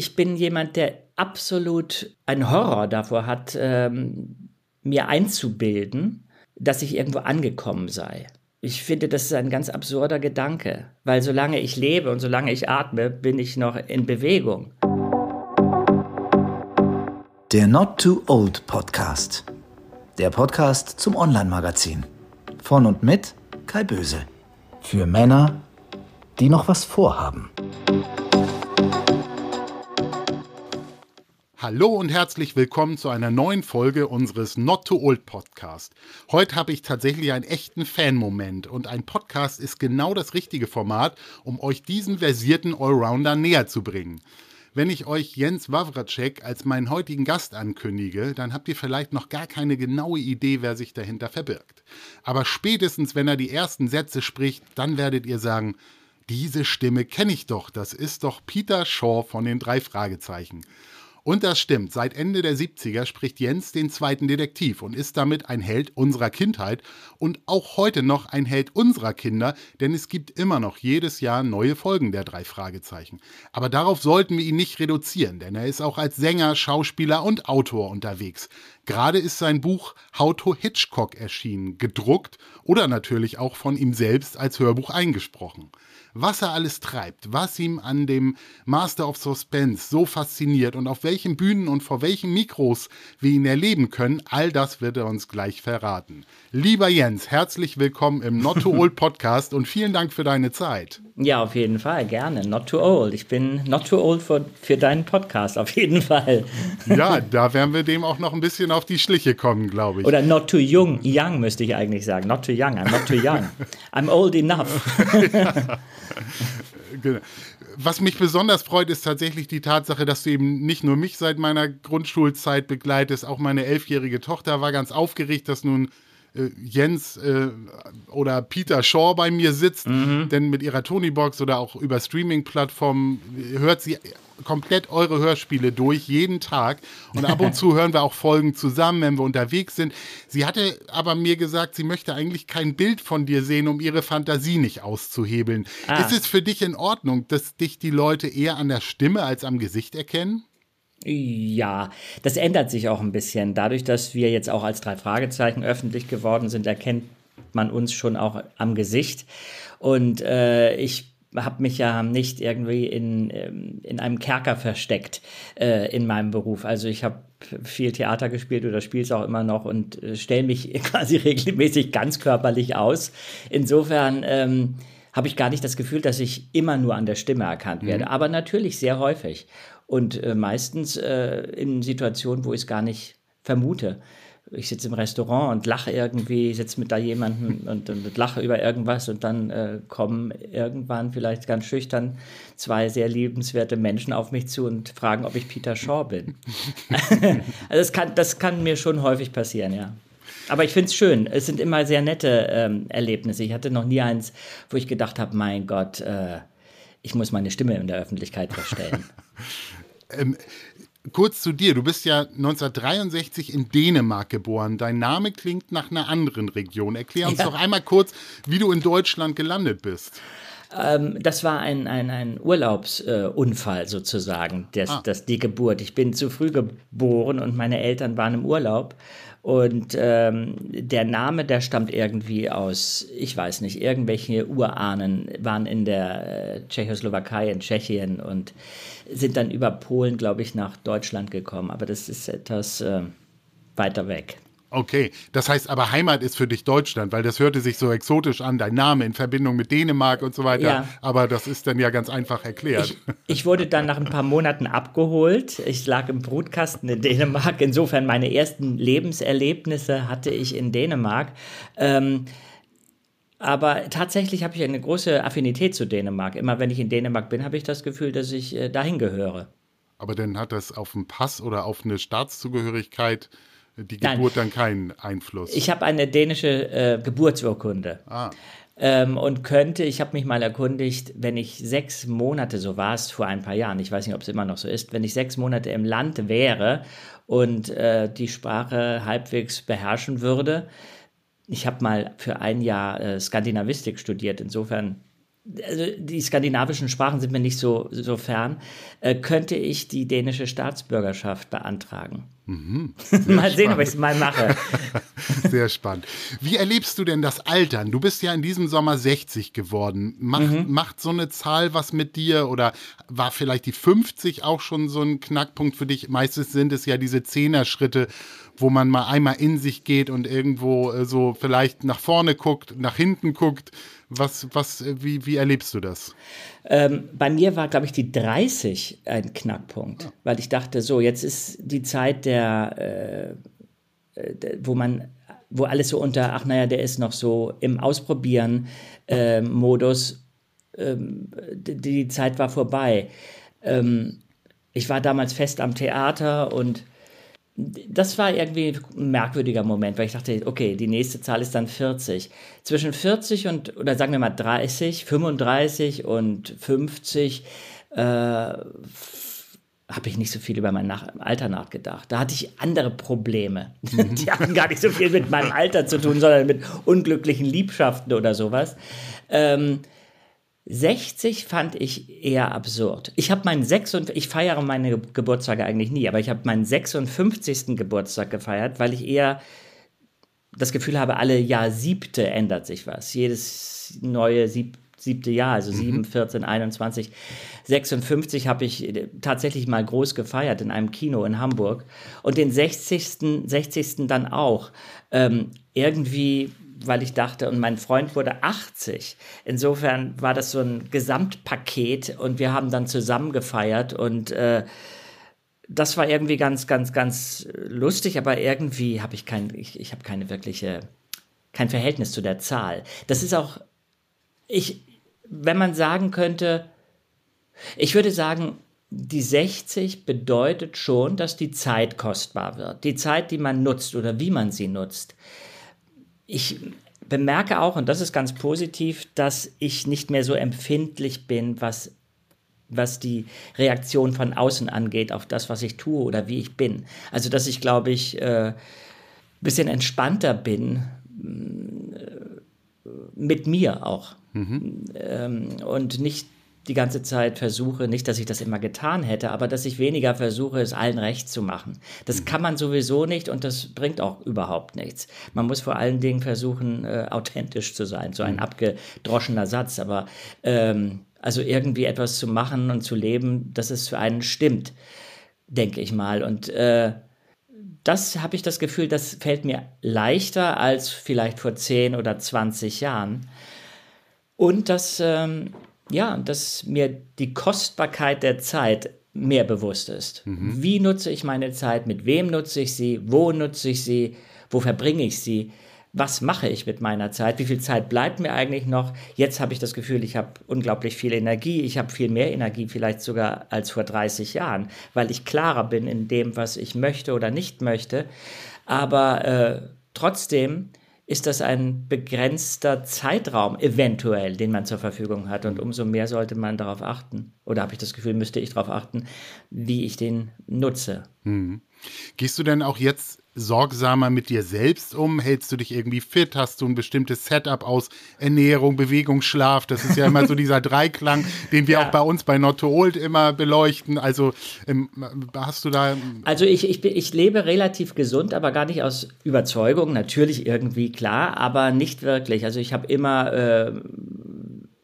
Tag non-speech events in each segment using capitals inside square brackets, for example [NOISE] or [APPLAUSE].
ich bin jemand, der absolut einen Horror davor hat, ähm, mir einzubilden, dass ich irgendwo angekommen sei. Ich finde, das ist ein ganz absurder Gedanke, weil solange ich lebe und solange ich atme, bin ich noch in Bewegung. Der Not Too Old Podcast. Der Podcast zum Online-Magazin. Von und mit Kai Böse. Für Männer, die noch was vorhaben. Hallo und herzlich willkommen zu einer neuen Folge unseres Not Too Old Podcast. Heute habe ich tatsächlich einen echten Fan-Moment und ein Podcast ist genau das richtige Format, um euch diesen versierten Allrounder näher zu bringen. Wenn ich euch Jens Wawracek als meinen heutigen Gast ankündige, dann habt ihr vielleicht noch gar keine genaue Idee, wer sich dahinter verbirgt. Aber spätestens, wenn er die ersten Sätze spricht, dann werdet ihr sagen, diese Stimme kenne ich doch, das ist doch Peter Shaw von den drei Fragezeichen. Und das stimmt, seit Ende der 70er spricht Jens den zweiten Detektiv und ist damit ein Held unserer Kindheit und auch heute noch ein Held unserer Kinder, denn es gibt immer noch jedes Jahr neue Folgen der drei Fragezeichen. Aber darauf sollten wir ihn nicht reduzieren, denn er ist auch als Sänger, Schauspieler und Autor unterwegs. Gerade ist sein Buch How to Hitchcock erschienen, gedruckt oder natürlich auch von ihm selbst als Hörbuch eingesprochen was er alles treibt, was ihm an dem Master of Suspense so fasziniert und auf welchen Bühnen und vor welchen Mikros wir ihn erleben können, all das wird er uns gleich verraten. Lieber Jens, herzlich willkommen im Not Too Old [LAUGHS] Podcast und vielen Dank für deine Zeit. Ja, auf jeden Fall, gerne. Not too old. Ich bin not too old für, für deinen Podcast, auf jeden Fall. Ja, [LAUGHS] da werden wir dem auch noch ein bisschen auf die Schliche kommen, glaube ich. Oder not too young, young müsste ich eigentlich sagen. Not too young, I'm not too young. [LAUGHS] I'm old enough. ja. Genau. Was mich besonders freut, ist tatsächlich die Tatsache, dass du eben nicht nur mich seit meiner Grundschulzeit begleitest, auch meine elfjährige Tochter war ganz aufgeregt, dass nun äh, Jens äh, oder Peter Shaw bei mir sitzt, mhm. denn mit ihrer Tonybox oder auch über Streaming-Plattformen hört sie komplett eure Hörspiele durch, jeden Tag. Und ab und [LAUGHS] zu hören wir auch Folgen zusammen, wenn wir unterwegs sind. Sie hatte aber mir gesagt, sie möchte eigentlich kein Bild von dir sehen, um ihre Fantasie nicht auszuhebeln. Ah. Ist es für dich in Ordnung, dass dich die Leute eher an der Stimme als am Gesicht erkennen? Ja, das ändert sich auch ein bisschen. Dadurch, dass wir jetzt auch als drei Fragezeichen öffentlich geworden sind, erkennt man uns schon auch am Gesicht. Und äh, ich habe mich ja nicht irgendwie in, ähm, in einem Kerker versteckt äh, in meinem Beruf. Also ich habe viel Theater gespielt oder spiele es auch immer noch und äh, stelle mich [LAUGHS] quasi regelmäßig ganz körperlich aus. Insofern ähm, habe ich gar nicht das Gefühl, dass ich immer nur an der Stimme erkannt werde, mhm. aber natürlich sehr häufig und äh, meistens äh, in Situationen, wo ich es gar nicht vermute ich sitze im Restaurant und lache irgendwie, sitze mit da jemandem [LAUGHS] und, und, lache über irgendwas und dann äh, kommen irgendwann vielleicht ganz schüchtern zwei sehr liebenswerte Menschen auf mich zu und fragen, ob ich Peter Shaw bin. [LAUGHS] also das kann, das kann mir schon häufig passieren, ja. Aber ich finde es schön. Es sind immer sehr nette ähm, Erlebnisse. Ich hatte noch nie eins, wo ich gedacht habe, mein Gott, äh, ich muss meine Stimme in der Öffentlichkeit verstellen. [LAUGHS] ähm, kurz zu dir. Du bist ja 1963 in Dänemark geboren. Dein Name klingt nach einer anderen Region. Erklär uns ja. doch einmal kurz, wie du in Deutschland gelandet bist. Ähm, das war ein, ein, ein Urlaubsunfall äh, sozusagen, das, ah. das, die Geburt. Ich bin zu früh geboren und meine Eltern waren im Urlaub. Und ähm, der Name, der stammt irgendwie aus, ich weiß nicht, irgendwelche Urahnen waren in der äh, Tschechoslowakei, in Tschechien und sind dann über Polen, glaube ich, nach Deutschland gekommen. Aber das ist etwas äh, weiter weg. Okay, das heißt aber Heimat ist für dich Deutschland, weil das hörte sich so exotisch an, dein Name in Verbindung mit Dänemark und so weiter. Ja. Aber das ist dann ja ganz einfach erklärt. Ich, ich, wurde dann nach ein paar Monaten abgeholt. Ich lag im Brutkasten in Dänemark. Insofern meine ersten Lebenserlebnisse hatte ich in Dänemark. Ähm, aber tatsächlich habe ich eine große Affinität zu Dänemark. Immer wenn ich in Dänemark bin, habe ich das Gefühl, dass ich äh, dahin gehöre. Aber dann hat das auf einen Pass oder auf eine Staatszugehörigkeit die Geburt Nein. dann keinen Einfluss? Ich habe eine dänische äh, Geburtsurkunde. Ah. Ähm, und könnte, ich habe mich mal erkundigt, wenn ich sechs Monate, so war es vor ein paar Jahren, ich weiß nicht, ob es immer noch so ist, wenn ich sechs Monate im Land wäre und äh, die Sprache halbwegs beherrschen würde, ich habe mal für ein Jahr äh, Skandinavistik studiert, insofern also die skandinavischen Sprachen sind mir nicht so, so fern, äh, könnte ich die dänische Staatsbürgerschaft beantragen. Mhm. [LAUGHS] mal sehen, ob ich es mal mache. [LAUGHS] Sehr spannend. Wie erlebst du denn das Altern? Du bist ja in diesem Sommer 60 geworden. Macht, mhm. macht so eine Zahl was mit dir oder war vielleicht die 50 auch schon so ein Knackpunkt für dich? Meistens sind es ja diese Zehner-Schritte, wo man mal einmal in sich geht und irgendwo äh, so vielleicht nach vorne guckt, nach hinten guckt. Was, was, äh, wie, wie erlebst du das? Ähm, bei mir war, glaube ich, die 30 ein Knackpunkt, ja. weil ich dachte, so, jetzt ist die Zeit der, äh, äh wo man, wo alles so unter, ach naja, der ist noch so im Ausprobieren-Modus. Äh, ähm, die, die, Zeit war vorbei. Ähm, ich war damals fest am Theater und das war irgendwie ein merkwürdiger Moment, weil ich dachte, okay, die nächste Zahl ist dann 40. Zwischen 40 und, oder sagen wir mal 30, 35 und 50 äh, habe ich nicht so viel über mein Nach Alter nachgedacht. Da hatte ich andere Probleme. Mhm. [LAUGHS] Die hatten gar nicht so viel mit meinem Alter zu tun, sondern mit unglücklichen Liebschaften oder sowas. Ähm, 60 fand ich eher absurd. Ich habe meinen 56, ich feiere meine Geburtstage eigentlich nie, aber ich habe meinen 56. Geburtstag gefeiert, weil ich eher das Gefühl habe, alle Jahr siebte ändert sich was. Jedes neue sieb, siebte Jahr, also 7, mhm. 14, 21, 56 habe ich tatsächlich mal groß gefeiert in einem Kino in Hamburg und den 60. 60. dann auch. Ähm, irgendwie weil ich dachte, und mein Freund wurde 80. Insofern war das so ein Gesamtpaket und wir haben dann zusammen gefeiert und äh, das war irgendwie ganz, ganz, ganz lustig, aber irgendwie habe ich kein, ich, ich habe keine wirkliche, kein Verhältnis zu der Zahl. Das ist auch, ich, wenn man sagen könnte, ich würde sagen, die 60 bedeutet schon, dass die Zeit kostbar wird. Die Zeit, die man nutzt oder wie man sie nutzt ich bemerke auch, und das ist ganz positiv, dass ich nicht mehr so empfindlich bin, was, was die Reaktion von außen angeht, auf das, was ich tue oder wie ich bin. Also, dass ich, glaube ich, ein äh, bisschen entspannter bin äh, mit mir auch. Mhm. Ähm, und nicht die ganze Zeit versuche, nicht, dass ich das immer getan hätte, aber dass ich weniger versuche, es allen recht zu machen. Das mhm. kann man sowieso nicht und das bringt auch überhaupt nichts. Man muss vor allen Dingen versuchen, äh, authentisch zu sein. So ein mhm. abgedroschener Satz, aber ähm, also irgendwie etwas zu machen und zu leben, dass es für einen stimmt, denke ich mal. Und äh, das habe ich das Gefühl, das fällt mir leichter als vielleicht vor 10 oder 20 Jahren. Und das ähm, ja, dass mir die Kostbarkeit der Zeit mehr bewusst ist. Mhm. Wie nutze ich meine Zeit? Mit wem nutze ich sie? Wo nutze ich sie? Wo verbringe ich sie? Was mache ich mit meiner Zeit? Wie viel Zeit bleibt mir eigentlich noch? Jetzt habe ich das Gefühl, ich habe unglaublich viel Energie. Ich habe viel mehr Energie vielleicht sogar als vor 30 Jahren, weil ich klarer bin in dem, was ich möchte oder nicht möchte. Aber äh, trotzdem ist das ein begrenzter Zeitraum eventuell, den man zur Verfügung hat. Und umso mehr sollte man darauf achten, oder habe ich das Gefühl, müsste ich darauf achten, wie ich den nutze. Mhm. Gehst du denn auch jetzt sorgsamer mit dir selbst um? Hältst du dich irgendwie fit? Hast du ein bestimmtes Setup aus Ernährung, Bewegung, Schlaf? Das ist ja immer so dieser Dreiklang, den wir ja. auch bei uns bei Not to Old immer beleuchten. Also ähm, hast du da. Also ich, ich, ich lebe relativ gesund, aber gar nicht aus Überzeugung. Natürlich irgendwie klar, aber nicht wirklich. Also ich habe immer. Äh,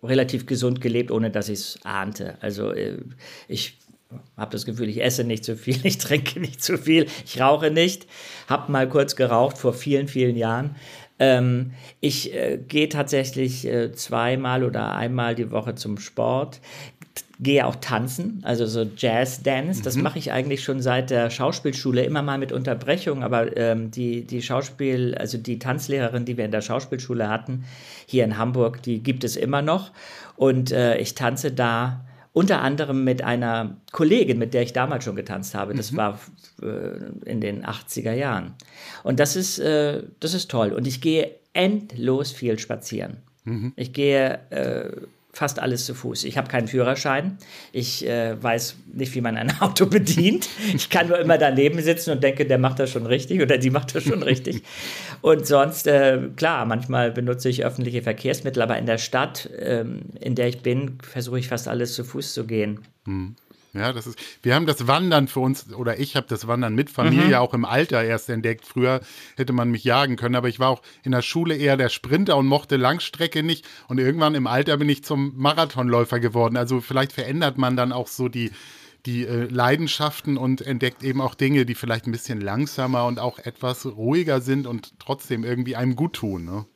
relativ gesund gelebt, ohne dass ich es ahnte. Also äh, ich habe das Gefühl, ich esse nicht zu viel, [LAUGHS] ich trinke nicht zu viel, ich rauche nicht. Habe mal kurz geraucht vor vielen, vielen Jahren. Ähm, ich äh, gehe tatsächlich äh, zweimal oder einmal die Woche zum Sport, gehe auch tanzen, also so Jazz Dance. Das mhm. mache ich eigentlich schon seit der Schauspielschule, immer mal mit Unterbrechung, aber ähm, die, die Schauspiel, also die Tanzlehrerin, die wir in der Schauspielschule hatten, hier in Hamburg, die gibt es immer noch. Und äh, ich tanze da unter anderem mit einer Kollegin, mit der ich damals schon getanzt habe. Das mhm. war äh, in den 80er Jahren. Und das ist, äh, das ist toll. Und ich gehe endlos viel spazieren. Mhm. Ich gehe äh, fast alles zu Fuß. Ich habe keinen Führerschein. Ich äh, weiß nicht, wie man ein [LAUGHS] Auto bedient. Ich kann nur immer daneben sitzen und denke, der macht das schon richtig oder die macht das schon richtig. [LAUGHS] Und sonst, äh, klar, manchmal benutze ich öffentliche Verkehrsmittel, aber in der Stadt, ähm, in der ich bin, versuche ich fast alles zu Fuß zu gehen. Hm. Ja, das ist, wir haben das Wandern für uns, oder ich habe das Wandern mit Familie mhm. auch im Alter erst entdeckt. Früher hätte man mich jagen können, aber ich war auch in der Schule eher der Sprinter und mochte Langstrecke nicht. Und irgendwann im Alter bin ich zum Marathonläufer geworden. Also vielleicht verändert man dann auch so die, die äh, Leidenschaften und entdeckt eben auch Dinge, die vielleicht ein bisschen langsamer und auch etwas ruhiger sind und trotzdem irgendwie einem gut tun. Ne?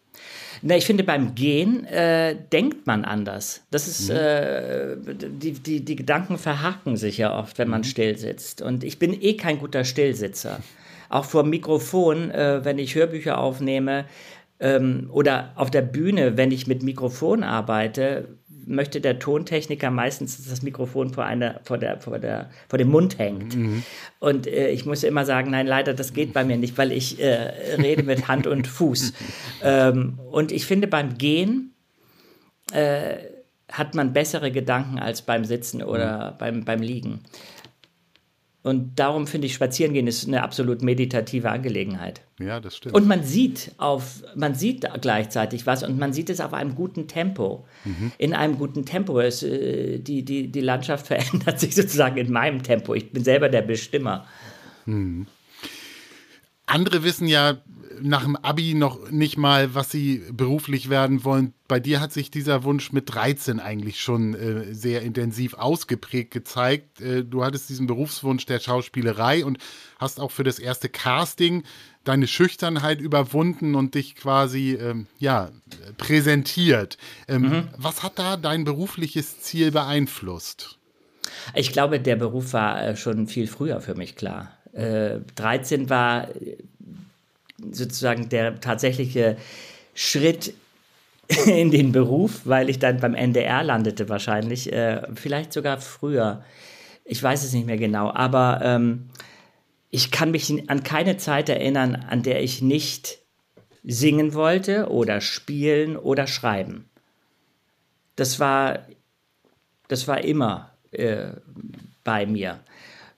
Na, ich finde, beim Gehen äh, denkt man anders. Das ist, mhm. äh, die, die, die Gedanken verhaken sich ja oft, wenn man mhm. still sitzt. Und ich bin eh kein guter Stillsitzer. Auch vor dem Mikrofon, äh, wenn ich Hörbücher aufnehme ähm, oder auf der Bühne, wenn ich mit Mikrofon arbeite, möchte der Tontechniker meistens, dass das Mikrofon vor, einer, vor, der, vor, der, vor dem Mund hängt. Mhm. Und äh, ich muss immer sagen, nein, leider, das geht bei mir nicht, weil ich äh, rede mit Hand und Fuß. [LAUGHS] ähm, und ich finde, beim Gehen äh, hat man bessere Gedanken als beim Sitzen oder mhm. beim, beim Liegen. Und darum finde ich, Spazierengehen ist eine absolut meditative Angelegenheit. Ja, das stimmt. Und man sieht auf, man sieht gleichzeitig was und man sieht es auf einem guten Tempo. Mhm. In einem guten Tempo. Es, äh, die, die, die Landschaft [LAUGHS] verändert sich sozusagen in meinem Tempo. Ich bin selber der Bestimmer. Mhm. Andere wissen ja nach dem Abi noch nicht mal, was sie beruflich werden wollen. Bei dir hat sich dieser Wunsch mit 13 eigentlich schon äh, sehr intensiv ausgeprägt gezeigt. Äh, du hattest diesen Berufswunsch der Schauspielerei und hast auch für das erste Casting deine Schüchternheit überwunden und dich quasi ähm, ja präsentiert. Ähm, mhm. Was hat da dein berufliches Ziel beeinflusst? Ich glaube, der Beruf war äh, schon viel früher für mich klar äh, 13 war sozusagen der tatsächliche Schritt [LAUGHS] in den Beruf, weil ich dann beim NDR landete wahrscheinlich, äh, vielleicht sogar früher. Ich weiß es nicht mehr genau, aber ähm, ich kann mich an keine Zeit erinnern, an der ich nicht singen wollte oder spielen oder schreiben. Das war, das war immer äh, bei mir.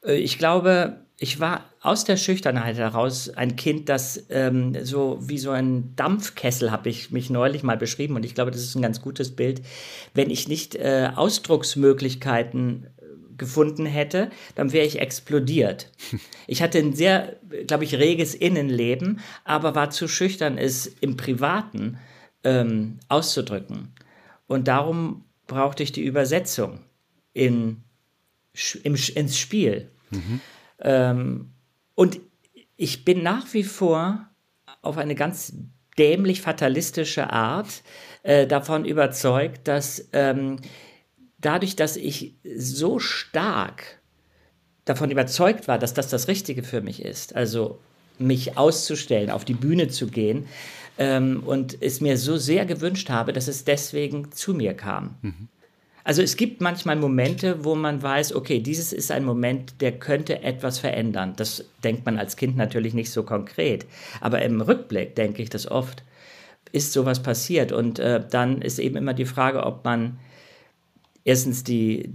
Äh, ich glaube, ich war aus der Schüchternheit heraus ein Kind, das ähm, so wie so ein Dampfkessel habe ich mich neulich mal beschrieben und ich glaube, das ist ein ganz gutes Bild. Wenn ich nicht äh, Ausdrucksmöglichkeiten äh, gefunden hätte, dann wäre ich explodiert. [LAUGHS] Ich hatte ein sehr, glaube ich, reges Innenleben, aber war zu schüchtern, es im Privaten ähm, auszudrücken. Und darum brauchte ich die Übersetzung in, im, ins Spiel. Mhm. Ähm, und ich bin nach wie vor auf eine ganz dämlich fatalistische Art äh, davon überzeugt, dass ähm, dadurch, dass ich so stark davon überzeugt war, dass das das Richtige für mich ist, also mich auszustellen, auf die Bühne zu gehen ähm, und es mir so sehr gewünscht habe, dass es deswegen zu mir kam. Mhm. Also es gibt manchmal Momente, wo man weiß, okay, dieses ist ein Moment, der könnte etwas verändern. Das denkt man als Kind natürlich nicht so konkret. Aber im Rückblick denke ich das oft, ist sowas passiert. Und äh, dann ist eben immer die Frage, ob man erstens die,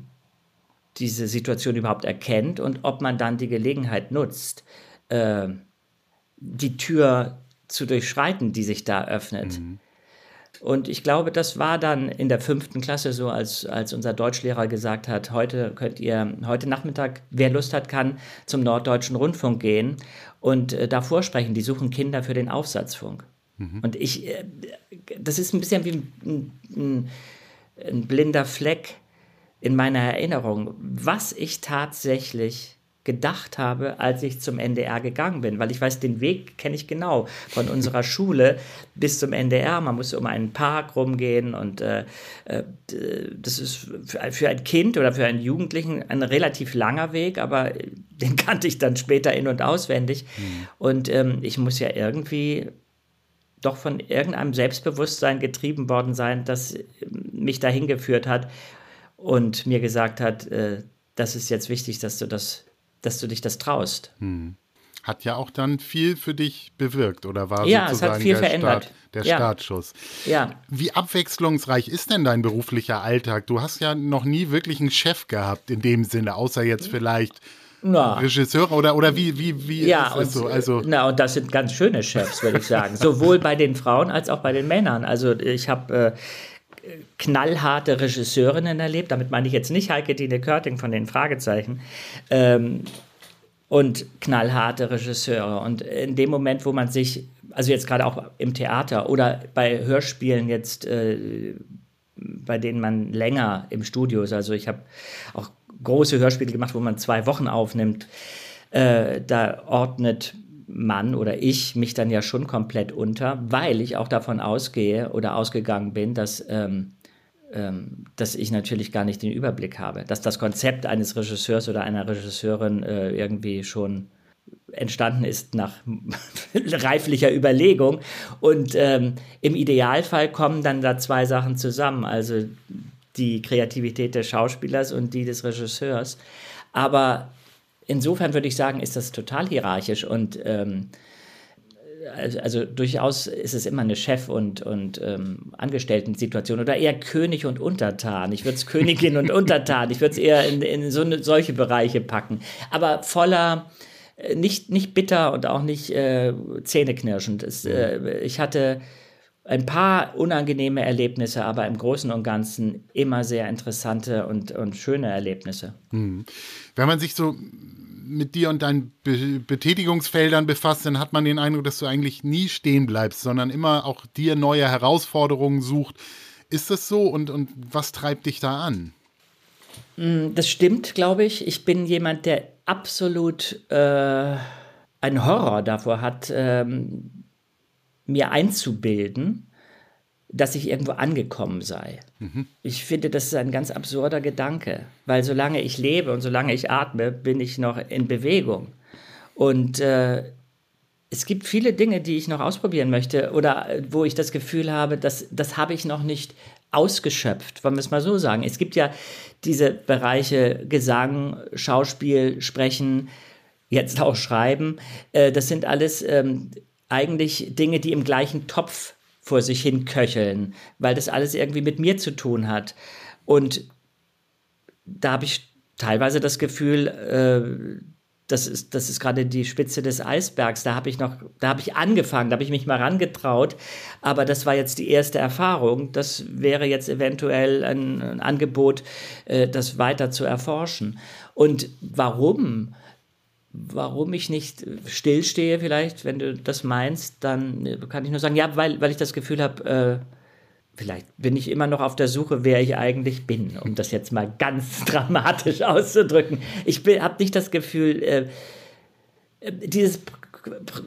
diese Situation überhaupt erkennt und ob man dann die Gelegenheit nutzt, äh, die Tür zu durchschreiten, die sich da öffnet. Mhm. Und ich glaube, das war dann in der fünften Klasse so, als, als unser Deutschlehrer gesagt hat, heute könnt ihr, heute Nachmittag, wer Lust hat, kann zum Norddeutschen Rundfunk gehen und äh, da vorsprechen. Die suchen Kinder für den Aufsatzfunk. Mhm. Und ich, äh, das ist ein bisschen wie ein, ein, ein blinder Fleck in meiner Erinnerung, was ich tatsächlich gedacht habe, als ich zum NDR gegangen bin, weil ich weiß, den Weg kenne ich genau von unserer [LAUGHS] Schule bis zum NDR. Man muss um einen Park rumgehen und äh, äh das ist für ein Kind oder für einen Jugendlichen ein relativ langer Weg, aber den [LAUGHS] kannte ich dann später in- und auswendig. Mhm. Und ähm, ich muss ja irgendwie doch von irgendeinem Selbstbewusstsein getrieben worden sein, das mich dahin geführt hat und mir gesagt hat, äh, das ist jetzt wichtig, dass du das dass du dich das traust. Hm. hat ja auch dann viel für dich bewirkt oder war ja, sozusagen es hat viel der, verändert. Start, der ja. Startschuss. Ja. Wie abwechslungsreich ist denn dein beruflicher Alltag? Du hast ja noch nie wirklich einen Chef gehabt in dem Sinne, außer jetzt vielleicht na. Regisseure oder, oder wie, wie, wie ja, ist und, es so? Also, na, und das sind ganz schöne Chefs, würde ich sagen. [LAUGHS] Sowohl bei den Frauen als auch bei den Männern. Also ich habe äh, knallharte Regisseurinnen erlebt. Damit meine ich jetzt nicht Heike Dine Körting von den Fragezeichen. Ähm, und knallharte Regisseure. Und in dem Moment, wo man sich, also jetzt gerade auch im Theater oder bei Hörspielen jetzt, äh, bei denen man länger im Studio ist, also ich habe auch große Hörspiele gemacht, wo man zwei Wochen aufnimmt, äh, da ordnet man oder ich mich dann ja schon komplett unter, weil ich auch davon ausgehe oder ausgegangen bin, dass, ähm, ähm, dass ich natürlich gar nicht den Überblick habe, dass das Konzept eines Regisseurs oder einer Regisseurin äh, irgendwie schon entstanden ist nach [LAUGHS] reiflicher Überlegung. Und ähm, im Idealfall kommen dann da zwei Sachen zusammen. Also die Kreativität des Schauspielers und die des Regisseurs. Aber insofern würde ich sagen, ist das total hierarchisch und ähm, also, also, durchaus ist es immer eine Chef- und, und ähm, Angestellten-Situation oder eher König und Untertan. Ich würde es Königin und [LAUGHS] Untertan, ich würde es eher in, in so eine, solche Bereiche packen. Aber voller, äh, nicht, nicht bitter und auch nicht äh, zähneknirschend. Es, äh, ich hatte ein paar unangenehme Erlebnisse, aber im Großen und Ganzen immer sehr interessante und, und schöne Erlebnisse. Hm. Wenn man sich so mit dir und deinen Be Betätigungsfeldern befasst, dann hat man den Eindruck, dass du eigentlich nie stehen bleibst, sondern immer auch dir neue Herausforderungen sucht. Ist das so und, und was treibt dich da an? Hm, das stimmt, glaube ich. Ich bin jemand, der absolut äh, einen Horror davor hat, ähm, mir einzubilden, dass ich irgendwo angekommen sei. Mhm. Ich finde, das ist ein ganz absurder Gedanke, weil solange ich lebe und solange ich atme, bin ich noch in Bewegung. Und äh, es gibt viele Dinge, die ich noch ausprobieren möchte oder äh, wo ich das Gefühl habe, dass, das habe ich noch nicht ausgeschöpft, wollen wir es mal so sagen. Es gibt ja diese Bereiche Gesang, Schauspiel, Sprechen, jetzt auch Schreiben. Äh, das sind alles ähm, eigentlich Dinge, die im gleichen Topf vor sich hin köcheln, weil das alles irgendwie mit mir zu tun hat. Und da habe ich teilweise das Gefühl, äh, das ist, das ist gerade die Spitze des Eisbergs. Da habe ich noch, da habe ich angefangen, da habe ich mich mal rangetraut, aber das war jetzt die erste Erfahrung. Das wäre jetzt eventuell ein, ein Angebot, äh, das weiter zu erforschen. Und warum? Warum ich nicht stillstehe, vielleicht, wenn du das meinst, dann kann ich nur sagen, ja, weil, weil ich das Gefühl habe, äh, vielleicht bin ich immer noch auf der Suche, wer ich eigentlich bin, um das jetzt mal ganz [LAUGHS] dramatisch auszudrücken. Ich habe nicht das Gefühl, äh, äh dieses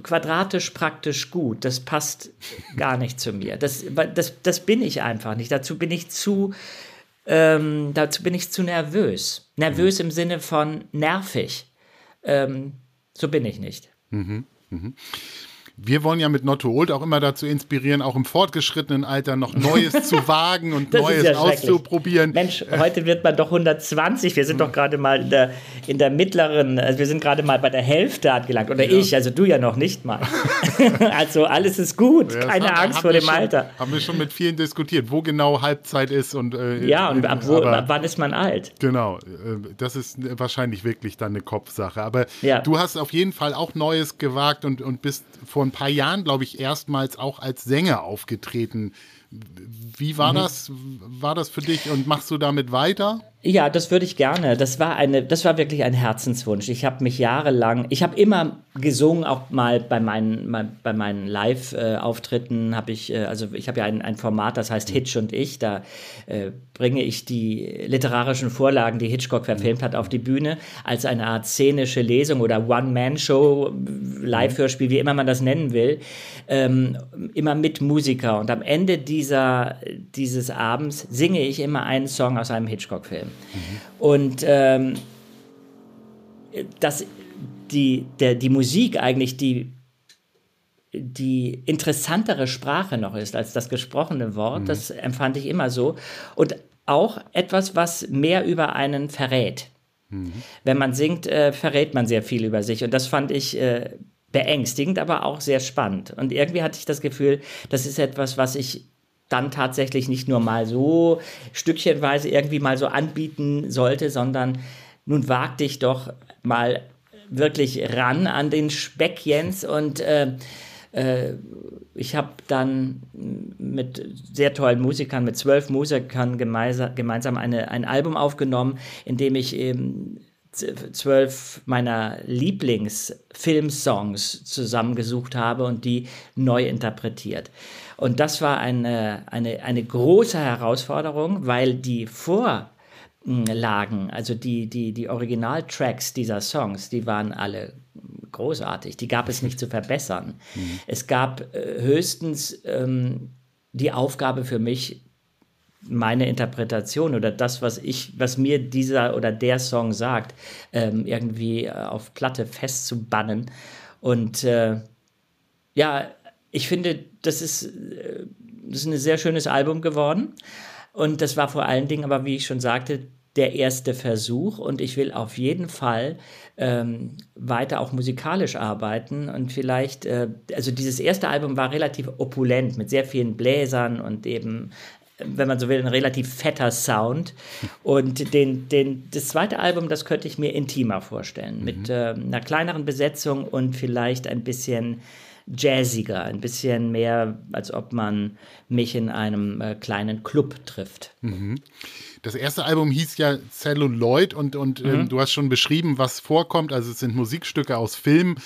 quadratisch praktisch gut, das passt gar nicht zu mir. Das, das, das bin ich einfach nicht. Dazu bin ich zu, ähm, dazu bin ich zu nervös. Nervös im Sinne von nervig. Ähm, so bin ich nicht. Mhm, mh. Wir wollen ja mit Notto Old auch immer dazu inspirieren, auch im fortgeschrittenen Alter noch Neues [LAUGHS] zu wagen und Neues ja auszuprobieren. Mensch, heute wird man doch 120. Wir sind doch gerade mal in der, in der mittleren, also wir sind gerade mal bei der Hälfte angelangt. Oder ja. ich, also du ja noch nicht mal. [LAUGHS] also alles ist gut, ja, keine haben, Angst vor dem schon, Alter. Haben wir schon mit vielen diskutiert, wo genau Halbzeit ist und äh, Ja, und ab, wo, aber, ab, wann ist man alt? Genau, äh, das ist wahrscheinlich wirklich dann eine Kopfsache. Aber du hast auf jeden Fall auch Neues gewagt und, und bist vor ein paar Jahren, glaube ich, erstmals auch als Sänger aufgetreten. Wie war mhm. das? War das für dich und machst du damit weiter? Ja, das würde ich gerne. Das war eine, das war wirklich ein Herzenswunsch. Ich habe mich jahrelang, ich habe immer gesungen, auch mal bei meinen, mal bei meinen Live-Auftritten habe ich, äh, also ich habe ja ein, ein Format, das heißt Hitch und ich. Da äh, bringe ich die literarischen Vorlagen, die Hitchcock verfilmt hat, auf die Bühne als eine Art szenische Lesung oder One-Man-Show, Live-Hörspiel, wie immer man das nennen will, ähm, immer mit Musiker. Und am Ende dieser, dieses Abends singe ich immer einen Song aus einem Hitchcock-Film. Mhm. Und ähm, dass die, der, die Musik eigentlich die, die interessantere Sprache noch ist als das gesprochene Wort, mhm. das empfand ich immer so. Und auch etwas, was mehr über einen verrät. Mhm. Wenn man singt, äh, verrät man sehr viel über sich. Und das fand ich äh, beängstigend, aber auch sehr spannend. Und irgendwie hatte ich das Gefühl, das ist etwas, was ich dann tatsächlich nicht nur mal so stückchenweise irgendwie mal so anbieten sollte, sondern nun wag dich doch mal wirklich ran an den Speck, Jens. Und äh, äh, ich habe dann mit sehr tollen Musikern, mit zwölf Musikern gemeinsam eine, ein Album aufgenommen, in dem ich eben zwölf meiner Lieblingsfilmsongs zusammengesucht habe und die neu interpretiert. Und das war eine, eine, eine große Herausforderung, weil die Vorlagen, also die, die, die Originaltracks dieser Songs, die waren alle großartig. Die gab es nicht zu verbessern. Mhm. Es gab äh, höchstens ähm, die Aufgabe für mich, meine Interpretation oder das, was ich, was mir dieser oder der Song sagt, ähm, irgendwie äh, auf Platte festzubannen. Und äh, ja, ich finde, das ist, äh, das ist ein sehr schönes Album geworden. Und das war vor allen Dingen, aber wie ich schon sagte, der erste Versuch und ich will auf jeden Fall ähm, weiter auch musikalisch arbeiten und vielleicht, äh, also dieses erste Album war relativ opulent mit sehr vielen Bläsern und eben wenn man so will, ein relativ fetter Sound. Und den, den, das zweite Album, das könnte ich mir intimer vorstellen, mhm. mit äh, einer kleineren Besetzung und vielleicht ein bisschen jazziger, ein bisschen mehr, als ob man mich in einem äh, kleinen Club trifft. Mhm. Das erste Album hieß ja Celluloid und, und ähm, mhm. ähm, du hast schon beschrieben, was vorkommt. Also es sind Musikstücke aus Filmen.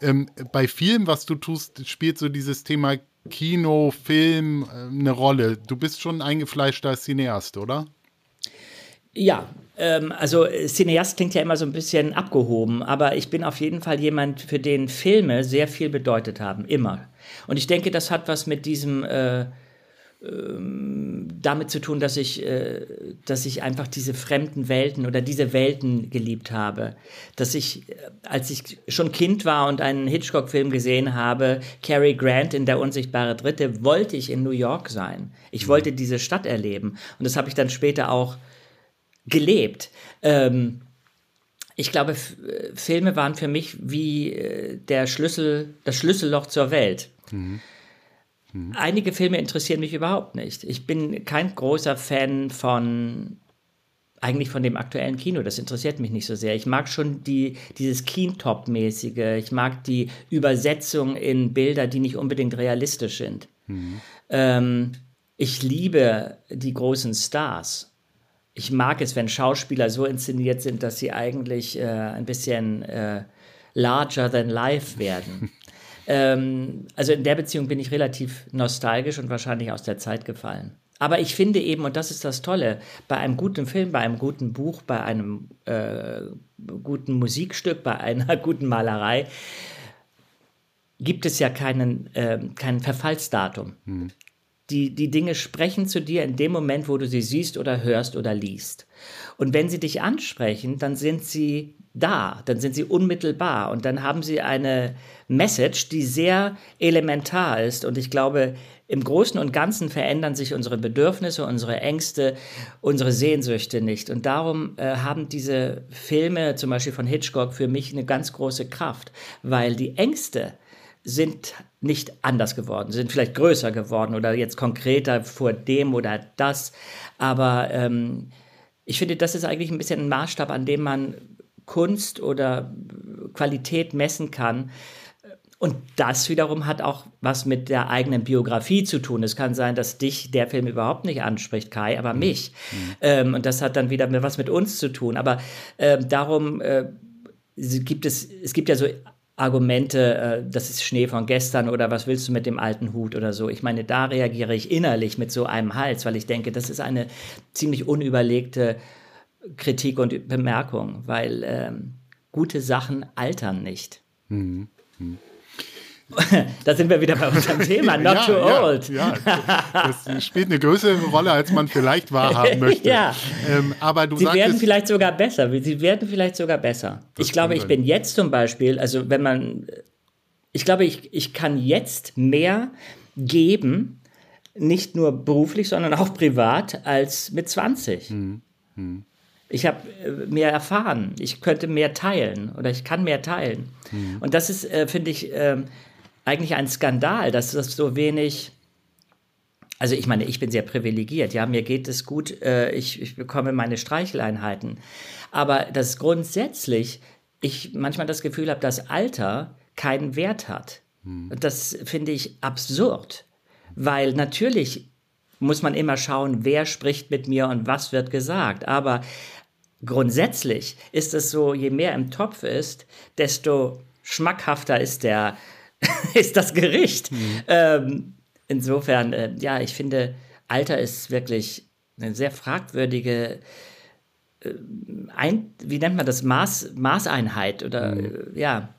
Ähm, bei Filmen, was du tust, spielt so dieses Thema Kino, Film äh, eine Rolle. Du bist schon ein eingefleischter Cineast, oder? Ja, ähm, also Cineast klingt ja immer so ein bisschen abgehoben, aber ich bin auf jeden Fall jemand, für den Filme sehr viel bedeutet haben, immer. Und ich denke, das hat was mit diesem äh, ähm, damit zu tun, dass ich, äh, dass ich einfach diese fremden Welten oder diese Welten geliebt habe. Dass ich, äh, als ich schon Kind war und einen Hitchcock-Film gesehen habe, Cary Grant in Der unsichtbare Dritte, wollte ich in New York sein. Ich mhm. wollte diese Stadt erleben. Und das habe ich dann später auch gelebt. Ähm, ich glaube, äh, Filme waren für mich wie der Schlüssel, das Schlüsselloch zur Welt. Mhm. Mhm. Einige Filme interessieren mich überhaupt nicht. Ich bin kein großer Fan von eigentlich von dem aktuellen Kino. Das interessiert mich nicht so sehr. Ich mag schon die, dieses Keentop-mäßige. Ich mag die Übersetzung in Bilder, die nicht unbedingt realistisch sind. Mhm. Ähm, ich liebe die großen Stars. Ich mag es, wenn Schauspieler so inszeniert sind, dass sie eigentlich äh, ein bisschen äh, larger than life werden. [LAUGHS] Ähm, also in der Beziehung bin ich relativ nostalgisch und wahrscheinlich aus der Zeit gefallen. Aber ich finde eben, und das ist das Tolle, bei einem guten Film, bei einem guten Buch, bei einem äh, guten Musikstück, bei einer [LAUGHS] guten Malerei, gibt es ja keinen, äh, kein Verfallsdatum. Hm. Die, die Dinge sprechen zu dir in dem Moment, wo du sie siehst oder hörst oder liest. Und wenn sie dich ansprechen, dann sind sie da, dann sind sie unmittelbar und dann haben sie eine Message, die sehr elementar ist. Und ich glaube, im Großen und Ganzen verändern sich unsere Bedürfnisse, unsere Ängste, unsere Sehnsüchte nicht. Und darum äh, haben diese Filme, zum Beispiel von Hitchcock, für mich eine ganz große Kraft, weil die Ängste sind nicht anders geworden, sind vielleicht größer geworden oder jetzt konkreter vor dem oder das. Aber ähm, ich finde, das ist eigentlich ein bisschen ein Maßstab, an dem man Kunst oder Qualität messen kann. Und das wiederum hat auch was mit der eigenen Biografie zu tun. Es kann sein, dass dich der Film überhaupt nicht anspricht, Kai, aber mhm. mich. Mhm. Ähm, und das hat dann wieder was mit uns zu tun. Aber äh, darum äh, gibt es, es gibt ja so Argumente, äh, das ist Schnee von gestern oder was willst du mit dem alten Hut oder so. Ich meine, da reagiere ich innerlich mit so einem Hals, weil ich denke, das ist eine ziemlich unüberlegte Kritik und Bemerkung, weil ähm, gute Sachen altern nicht. Mhm. Mhm. [LAUGHS] da sind wir wieder bei unserem Thema, [LAUGHS] not ja, too ja, old. Ja, das spielt eine größere Rolle, als man vielleicht wahrhaben [LAUGHS] möchte. ja. Ähm, aber du Sie werden vielleicht sogar besser. Sie werden vielleicht sogar besser. Ich glaube, ich bin jetzt zum Beispiel, also wenn man, ich glaube, ich, ich kann jetzt mehr geben, nicht nur beruflich, sondern auch privat, als mit 20. Hm. Hm. Ich habe äh, mehr erfahren. Ich könnte mehr teilen oder ich kann mehr teilen. Mhm. Und das ist, äh, finde ich, äh, eigentlich ein Skandal, dass das so wenig. Also ich meine, ich bin sehr privilegiert, ja, mir geht es gut, äh, ich, ich bekomme meine Streicheleinheiten. Aber dass grundsätzlich ich manchmal das Gefühl habe, dass Alter keinen Wert hat. Hm. Das finde ich absurd, weil natürlich muss man immer schauen, wer spricht mit mir und was wird gesagt. Aber grundsätzlich ist es so, je mehr im Topf ist, desto schmackhafter ist der [LAUGHS] ist das Gericht. Mhm. Ähm, insofern, äh, ja, ich finde, Alter ist wirklich eine sehr fragwürdige äh, ein, wie nennt man das, Maß, Maßeinheit oder mhm. äh, ja.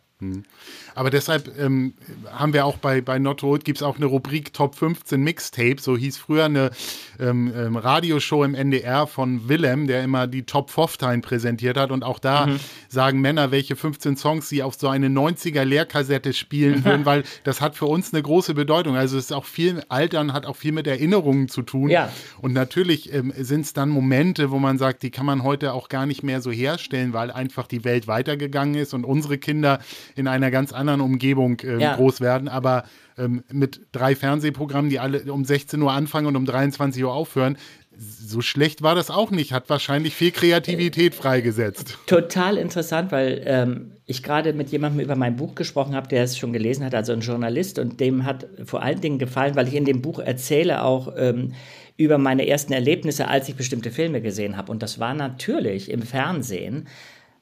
Mhm. Aber deshalb ähm, haben wir auch bei, bei Not Road gibt es auch eine Rubrik Top 15 Mixtape. So hieß früher eine ähm, ähm, Radioshow im NDR von Willem, der immer die Top 15 präsentiert hat. Und auch da mhm. sagen Männer, welche 15 Songs sie auf so eine 90er Lehrkassette spielen würden, weil das hat für uns eine große Bedeutung. Also es ist auch viel Altern, hat auch viel mit Erinnerungen zu tun. Ja. Und natürlich ähm, sind es dann Momente, wo man sagt, die kann man heute auch gar nicht mehr so herstellen, weil einfach die Welt weitergegangen ist und unsere Kinder in einer ganz anderen Umgebung äh, ja. groß werden, aber ähm, mit drei Fernsehprogrammen, die alle um 16 Uhr anfangen und um 23 Uhr aufhören, so schlecht war das auch nicht, hat wahrscheinlich viel Kreativität freigesetzt. Total interessant, weil ähm, ich gerade mit jemandem über mein Buch gesprochen habe, der es schon gelesen hat, also ein Journalist, und dem hat vor allen Dingen gefallen, weil ich in dem Buch erzähle auch ähm, über meine ersten Erlebnisse, als ich bestimmte Filme gesehen habe. Und das war natürlich im Fernsehen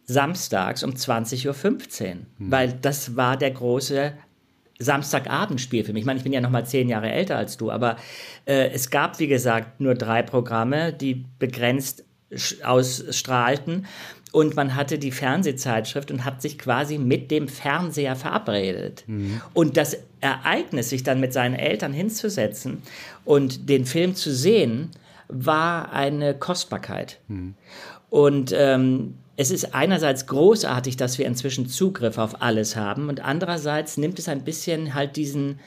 samstags um 20.15 Uhr, hm. weil das war der große Samstagabendspiel für mich. Ich meine, ich bin ja noch mal zehn Jahre älter als du, aber äh, es gab, wie gesagt, nur drei Programme, die begrenzt ausstrahlten und man hatte die Fernsehzeitschrift und hat sich quasi mit dem Fernseher verabredet. Mhm. Und das Ereignis, sich dann mit seinen Eltern hinzusetzen und den Film zu sehen, war eine Kostbarkeit. Mhm. Und ähm, es ist einerseits großartig, dass wir inzwischen Zugriff auf alles haben und andererseits nimmt es ein bisschen halt diesen,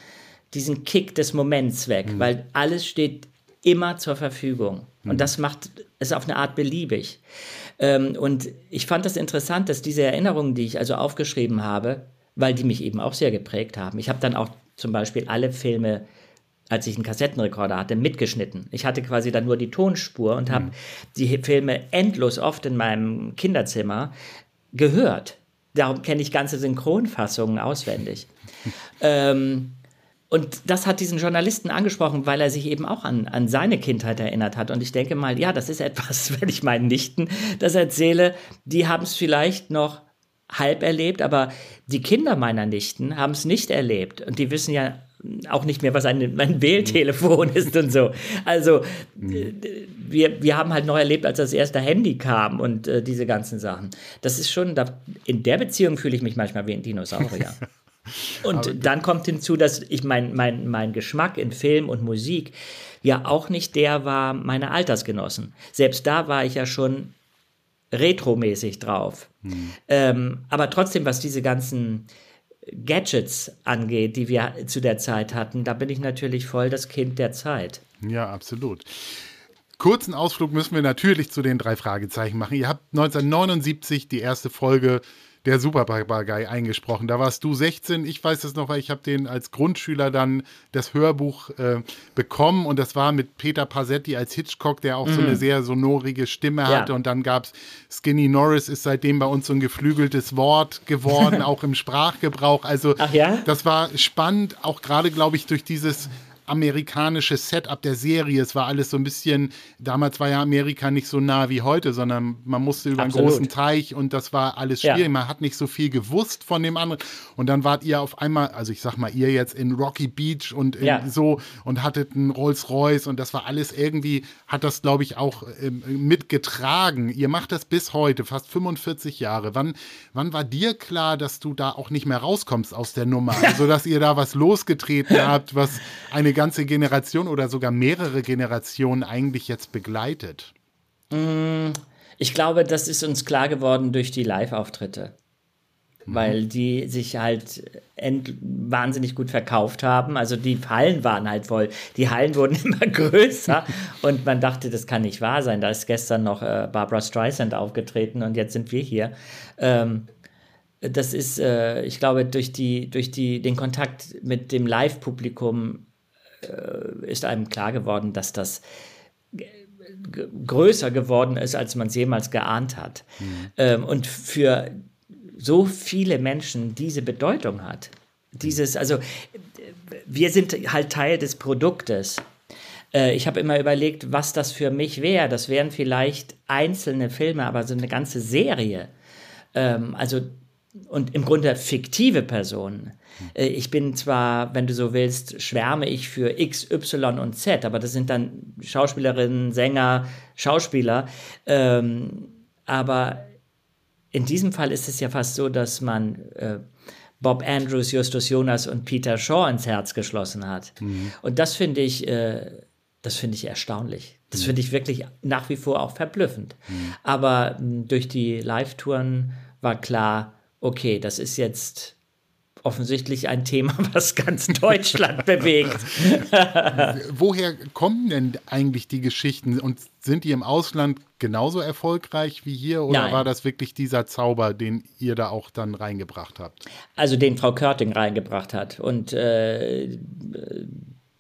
diesen Kick des Moments weg, mhm. weil alles steht immer zur Verfügung. Mhm. Und das macht es auf eine Art beliebig. Ähm, und ich fand das interessant, dass diese Erinnerungen, die ich also aufgeschrieben habe, weil die mich eben auch sehr geprägt haben. Ich habe dann auch zum Beispiel alle Filme als ich einen Kassettenrekorder hatte, mitgeschnitten. Ich hatte quasi dann nur die Tonspur und habe mhm. die Filme endlos oft in meinem Kinderzimmer gehört. Darum kenne ich ganze Synchronfassungen auswendig. [LAUGHS] ähm, und das hat diesen Journalisten angesprochen, weil er sich eben auch an, an seine Kindheit erinnert hat. Und ich denke mal, ja, das ist etwas, [LAUGHS] wenn ich meinen Nichten das erzähle, die haben es vielleicht noch halb erlebt, aber die Kinder meiner Nichten haben es nicht erlebt. Und die wissen ja auch nicht mehr, was ein, mein Wähltelefon ist und so. Also mhm. wir, wir haben halt noch erlebt, als das erste Handy kam und äh, diese ganzen Sachen. Das ist schon, da, in der Beziehung fühle ich mich manchmal wie ein Dinosaurier. [LAUGHS] und dann kommt hinzu, dass ich mein, mein, mein Geschmack in Film und Musik ja auch nicht der war meiner Altersgenossen. Selbst da war ich ja schon retromäßig drauf. Mhm. Ähm, aber trotzdem, was diese ganzen Gadgets angeht, die wir zu der Zeit hatten, da bin ich natürlich voll das Kind der Zeit. Ja, absolut. Kurzen Ausflug müssen wir natürlich zu den drei Fragezeichen machen. Ihr habt 1979 die erste Folge der Superpapagei eingesprochen. Da warst du 16. Ich weiß es noch, weil ich habe den als Grundschüler dann das Hörbuch äh, bekommen und das war mit Peter Pasetti als Hitchcock, der auch mhm. so eine sehr sonorige Stimme hatte. Ja. Und dann gab es Skinny Norris, ist seitdem bei uns so ein geflügeltes Wort geworden, [LAUGHS] auch im Sprachgebrauch. Also ja? das war spannend, auch gerade, glaube ich, durch dieses amerikanische Setup der Serie. Es war alles so ein bisschen, damals war ja Amerika nicht so nah wie heute, sondern man musste über Absolut. einen großen Teich und das war alles schwierig. Ja. Man hat nicht so viel gewusst von dem anderen. Und dann wart ihr auf einmal, also ich sag mal, ihr jetzt in Rocky Beach und ja. so und hattet einen Rolls Royce und das war alles irgendwie, hat das, glaube ich, auch ähm, mitgetragen. Ihr macht das bis heute, fast 45 Jahre. Wann, wann war dir klar, dass du da auch nicht mehr rauskommst aus der Nummer? Also, dass ihr da was losgetreten [LAUGHS] habt, was eine ganze Generation oder sogar mehrere Generationen eigentlich jetzt begleitet? Mm, ich glaube, das ist uns klar geworden durch die Live-Auftritte. mhm. weil die sich halt wahnsinnig gut verkauft haben. Also die Hallen waren halt voll. Die Hallen wurden [LAUGHS] immer größer [LAUGHS] und man dachte, das kann nicht wahr sein. Da ist gestern noch äh, Barbara Streisand aufgetreten und jetzt sind wir hier. Ähm, das ist, äh, ich glaube, durch, die, durch die, den Kontakt mit dem Live-Publikum ist einem klar geworden, dass das größer geworden ist, als man es jemals geahnt hat. Mhm. Ähm, und für so viele Menschen diese Bedeutung hat. Dieses, also wir sind halt Teil des Produktes. Äh, ich habe immer überlegt, was das für mich wäre. Das wären vielleicht einzelne Filme, aber so eine ganze Serie. Ähm, also und im Grunde fiktive Personen. Äh, ich bin zwar, wenn du so willst, schwärme ich für X, Y und Z, aber das sind dann Schauspielerinnen, Sänger, Schauspieler. Ähm, aber in diesem Fall ist es ja fast so, dass man äh, Bob Andrews, Justus Jonas und Peter Shaw ins Herz geschlossen hat. Mhm. Und das finde ich, äh, das finde ich erstaunlich. Das mhm. finde ich wirklich nach wie vor auch verblüffend. Mhm. Aber mh, durch die Live-Touren war klar, okay, das ist jetzt offensichtlich ein Thema, [LAUGHS] was ganz Deutschland [LAUGHS] bewegt. Woher kommen denn eigentlich die Geschichten und sind die im Ausland genauso erfolgreich wie hier oder Nein. war das wirklich dieser Zauber, den ihr da auch dann reingebracht habt? Also den Frau Körting reingebracht hat und äh,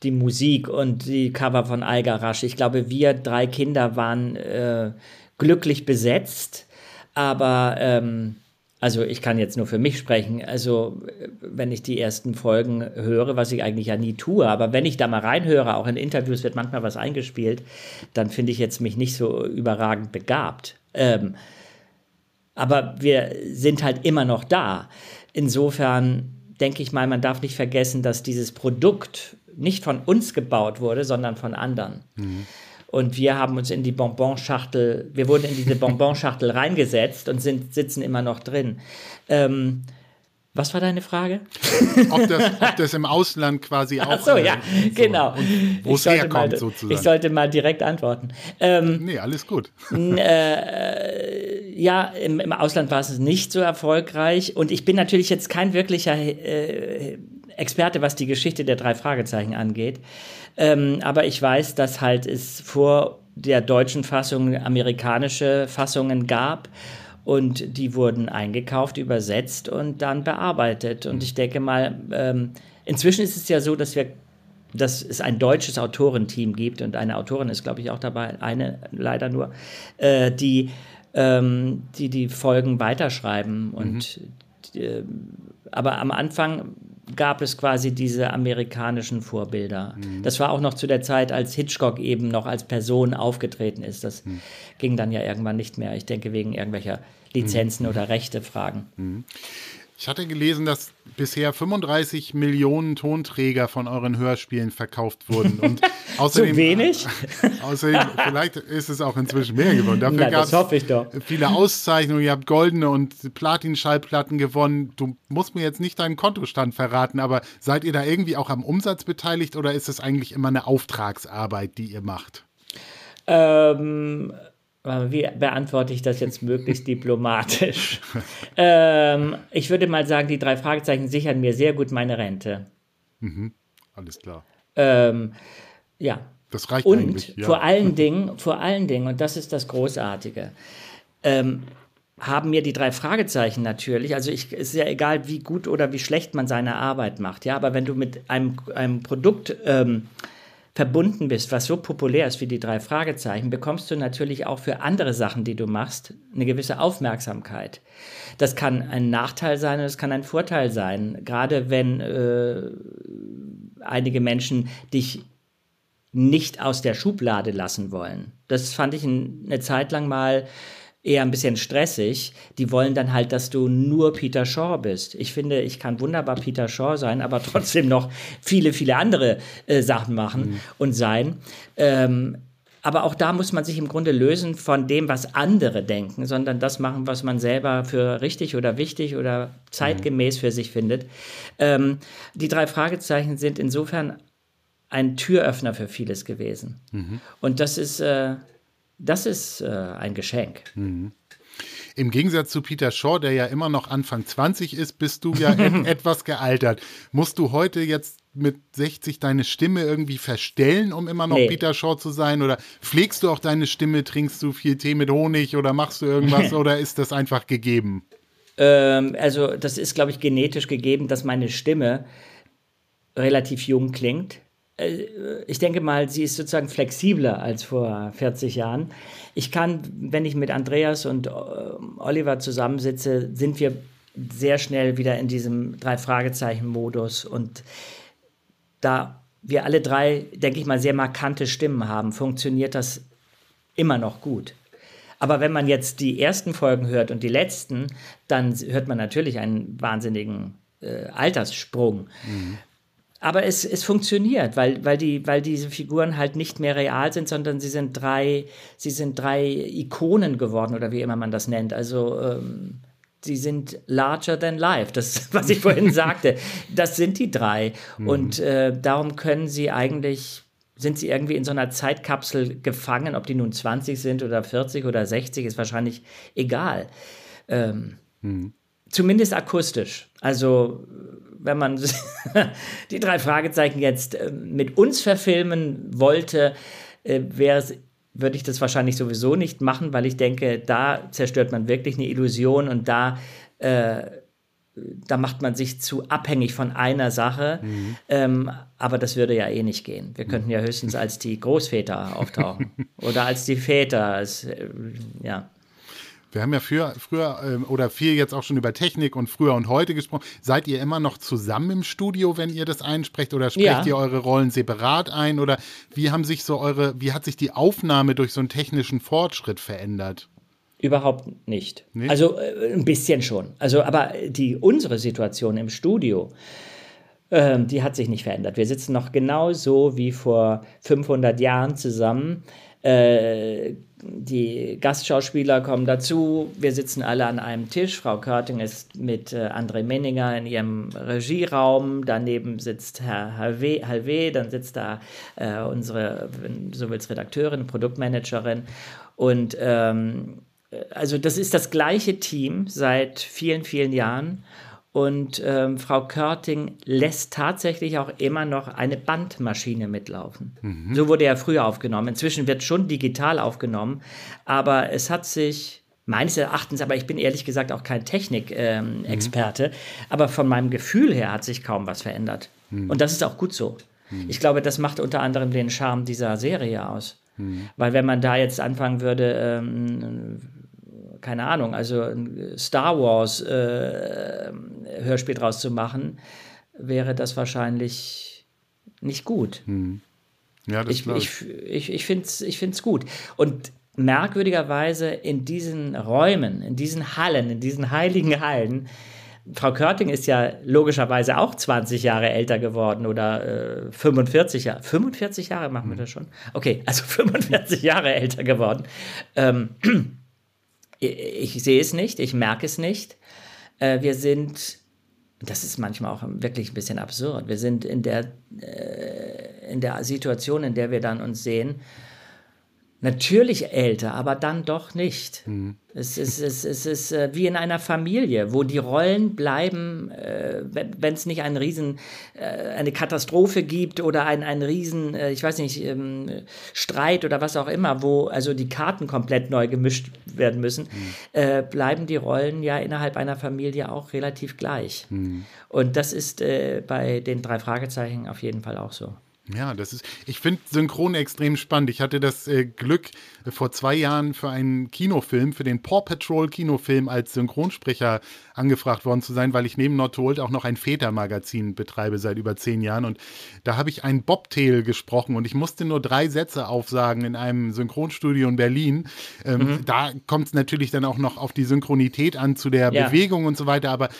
die Musik und die Cover von Algarasch. Ich glaube, wir drei Kinder waren äh, glücklich besetzt, aber ähm, also ich kann jetzt nur für mich sprechen. Also wenn ich die ersten Folgen höre, was ich eigentlich ja nie tue, aber wenn ich da mal reinhöre, auch in Interviews wird manchmal was eingespielt, dann finde ich jetzt mich nicht so überragend begabt. Ähm, aber wir sind halt immer noch da. Insofern denke ich mal, man darf nicht vergessen, dass dieses Produkt nicht von uns gebaut wurde, sondern von anderen. Mhm. Und wir haben uns in die Bonbonschachtel, wir wurden in diese [LAUGHS] Bonbonschachtel reingesetzt und sind, sitzen immer noch drin. Ähm, was war deine Frage? [LAUGHS] ob, das, ob das im Ausland quasi auch. Ach so, ja, äh, so, genau. Wo es herkommt, mal, sozusagen. Ich sollte mal direkt antworten. Ähm, nee, alles gut. Äh, ja, im, im, Ausland war es nicht so erfolgreich. Und ich bin natürlich jetzt kein wirklicher äh, Experte, was die Geschichte der drei Fragezeichen angeht. Ähm, aber ich weiß, dass halt es vor der deutschen Fassung amerikanische Fassungen gab und die wurden eingekauft, übersetzt und dann bearbeitet. Und ich denke mal, ähm, inzwischen ist es ja so, dass wir dass es ein deutsches Autorenteam gibt und eine Autorin ist, glaube ich, auch dabei, eine leider nur, äh, die, ähm, die die Folgen weiterschreiben. Und mhm. äh, aber am Anfang gab es quasi diese amerikanischen Vorbilder. Mhm. Das war auch noch zu der Zeit, als Hitchcock eben noch als Person aufgetreten ist. Das mhm. ging dann ja irgendwann nicht mehr. Ich denke, wegen irgendwelcher Lizenzen mhm. oder Rechtefragen. Ich hatte gelesen, dass bisher 35 Millionen Tonträger von euren Hörspielen verkauft wurden. Und [LAUGHS] außerdem, Zu wenig? außerdem, [LAUGHS] vielleicht ist es auch inzwischen mehr geworden. Dafür gab es viele Auszeichnungen. Ihr habt goldene und Platin-Schallplatten gewonnen. Du musst mir jetzt nicht deinen Kontostand verraten, aber seid ihr da irgendwie auch am Umsatz beteiligt oder ist es eigentlich immer eine Auftragsarbeit, die ihr macht? Ähm, wie beantworte ich das jetzt möglichst diplomatisch? [LAUGHS] ähm, ich würde mal sagen, die drei Fragezeichen sichern mir sehr gut meine Rente. Mhm. Alles klar. Ähm, ja. Das reicht und eigentlich. Ja. vor allen [LAUGHS] Dingen, vor allen Dingen, und das ist das Großartige, ähm, haben mir die drei Fragezeichen natürlich, also ich, es ist ja egal, wie gut oder wie schlecht man seine Arbeit macht, ja, aber wenn du mit einem, einem Produkt ähm, verbunden bist, was so populär ist wie die drei Fragezeichen, bekommst du natürlich auch für andere Sachen, die du machst, eine gewisse Aufmerksamkeit. Das kann ein Nachteil sein und es kann ein Vorteil sein, gerade wenn äh, einige Menschen dich nicht aus der Schublade lassen wollen. Das fand ich eine Zeit lang mal eher ein bisschen stressig. Die wollen dann halt, dass du nur Peter Shaw bist. Ich finde, ich kann wunderbar Peter Shaw sein, aber [LAUGHS] trotzdem noch viele, viele andere äh, Sachen machen mhm. und sein. Ähm, aber auch da muss man sich im Grunde lösen von dem, was andere denken, sondern das machen, was man selber für richtig oder wichtig oder zeitgemäß für sich findet. Ähm, die drei Fragezeichen sind insofern ein Türöffner für vieles gewesen. Mhm. Und das ist, äh, das ist äh, ein Geschenk. Mhm. Im Gegensatz zu Peter Shaw, der ja immer noch Anfang 20 ist, bist du ja [LAUGHS] et etwas gealtert. Musst du heute jetzt mit 60 deine Stimme irgendwie verstellen, um immer noch nee. Peter Shaw zu sein? Oder pflegst du auch deine Stimme, trinkst du viel Tee mit Honig oder machst du irgendwas oder ist das einfach gegeben? Ähm, also das ist, glaube ich, genetisch gegeben, dass meine Stimme relativ jung klingt. Äh, ich denke mal, sie ist sozusagen flexibler als vor 40 Jahren. Ich kann, wenn ich mit Andreas und äh, Oliver zusammensitze, sind wir sehr schnell wieder in diesem Drei-Fragezeichen-Modus und da wir alle drei, denke ich mal, sehr markante Stimmen haben, funktioniert das immer noch gut. Aber wenn man jetzt die ersten Folgen hört und die letzten, dann hört man natürlich einen wahnsinnigen äh, Alterssprung. Mhm. Aber es, es funktioniert, weil, weil, die, weil diese Figuren halt nicht mehr real sind, sondern sie sind drei, sie sind drei Ikonen geworden oder wie immer man das nennt. Also ähm, sie sind larger than life. Das, [LAUGHS] was ich vorhin sagte, das sind die drei. Mhm. Und äh, darum können sie eigentlich, sind sie irgendwie in so einer Zeitkapsel gefangen, ob die nun 20 sind oder 40 oder 60, ist wahrscheinlich egal. Ähm, mhm. Zumindest akustisch. Also, wenn man [LAUGHS] die drei Fragezeichen jetzt äh, mit uns verfilmen wollte, äh, wäre es würde ich das wahrscheinlich sowieso nicht machen, weil ich denke, da zerstört man wirklich eine Illusion und da, äh, da macht man sich zu abhängig von einer Sache. Mhm. Ähm, aber das würde ja eh nicht gehen. Wir könnten ja höchstens als die Großväter auftauchen [LAUGHS] oder als die Väter. Als, äh, ja. Wir haben ja früher, früher ähm, oder viel jetzt auch schon über Technik und früher und heute gesprochen. Seid ihr immer noch zusammen im Studio, wenn ihr das einsprecht oder sprecht ja. ihr eure Rollen separat ein oder wie haben sich so eure, wie hat sich die Aufnahme durch so einen technischen Fortschritt verändert? Überhaupt nicht. nicht? Also äh, ein bisschen schon. Also aber die unsere Situation im Studio, ähm, die hat sich nicht verändert. Wir sitzen noch genau so wie vor 500 Jahren zusammen. Äh, die Gastschauspieler kommen dazu. Wir sitzen alle an einem Tisch. Frau Körting ist mit äh, André Menninger in ihrem Regieraum. Daneben sitzt Herr Halvé, dann sitzt da äh, unsere, so willst Redakteurin, Produktmanagerin. Und ähm, also das ist das gleiche Team seit vielen, vielen Jahren. Und ähm, Frau Körting lässt tatsächlich auch immer noch eine Bandmaschine mitlaufen. Mhm. So wurde er früher aufgenommen. Inzwischen wird schon digital aufgenommen, aber es hat sich meines Erachtens, aber ich bin ehrlich gesagt auch kein Technikexperte, ähm, mhm. aber von meinem Gefühl her hat sich kaum was verändert. Mhm. Und das ist auch gut so. Mhm. Ich glaube, das macht unter anderem den Charme dieser Serie aus. Mhm. Weil wenn man da jetzt anfangen würde, ähm, keine Ahnung, also ein Star Wars äh, Hörspiel draus zu machen, wäre das wahrscheinlich nicht gut. Hm. Ja, das ich, ich, ich, ich finde es ich find's gut. Und merkwürdigerweise in diesen Räumen, in diesen Hallen, in diesen heiligen Hallen, Frau Körting ist ja logischerweise auch 20 Jahre älter geworden oder äh, 45 Jahre. 45 Jahre machen wir hm. das schon? Okay, also 45 Jahre älter geworden. Ähm, ich sehe es nicht, ich merke es nicht. Äh, wir sind, das ist manchmal auch wirklich ein bisschen absurd, wir sind in der, äh, in der Situation, in der wir dann uns sehen, natürlich älter, aber dann doch nicht. Mhm. Es ist, es, es ist äh, wie in einer Familie, wo die Rollen bleiben, äh, wenn es nicht einen riesen, äh, eine Katastrophe gibt oder einen, einen riesen, ich weiß nicht, ähm, Streit oder was auch immer, wo also die Karten komplett neu gemischt werden müssen, mhm. Bleiben die Rollen ja innerhalb einer Familie auch relativ gleich. Mhm. Und das ist bei den drei Fragezeichen auf jeden Fall auch so. Ja, das ist, ich finde Synchron extrem spannend. Ich hatte das äh, Glück, äh, vor zwei Jahren für einen Kinofilm, für den Paw Patrol Kinofilm als Synchronsprecher angefragt worden zu sein, weil ich neben Nordhold auch noch ein Väter-Magazin betreibe seit über zehn Jahren. Und da habe ich einen Bobtail gesprochen und ich musste nur drei Sätze aufsagen in einem Synchronstudio in Berlin. Ähm, mhm. Da kommt es natürlich dann auch noch auf die Synchronität an zu der ja. Bewegung und so weiter, aber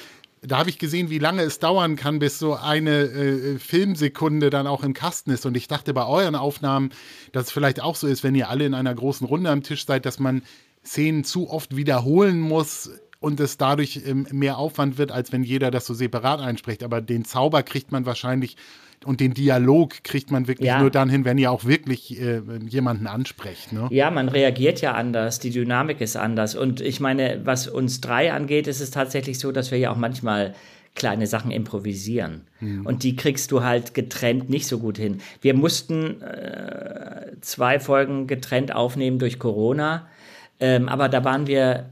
da habe ich gesehen, wie lange es dauern kann, bis so eine äh, Filmsekunde dann auch im Kasten ist. Und ich dachte bei euren Aufnahmen, dass es vielleicht auch so ist, wenn ihr alle in einer großen Runde am Tisch seid, dass man Szenen zu oft wiederholen muss, und es dadurch ähm, mehr Aufwand wird, als wenn jeder das so separat einspricht. Aber den Zauber kriegt man wahrscheinlich und den Dialog kriegt man wirklich ja. nur dann hin, wenn ihr auch wirklich äh, jemanden ansprecht. Ne? Ja, man reagiert ja anders, die Dynamik ist anders. Und ich meine, was uns drei angeht, ist es tatsächlich so, dass wir ja auch manchmal kleine Sachen improvisieren. Mhm. Und die kriegst du halt getrennt nicht so gut hin. Wir mussten äh, zwei Folgen getrennt aufnehmen durch Corona, ähm, aber da waren wir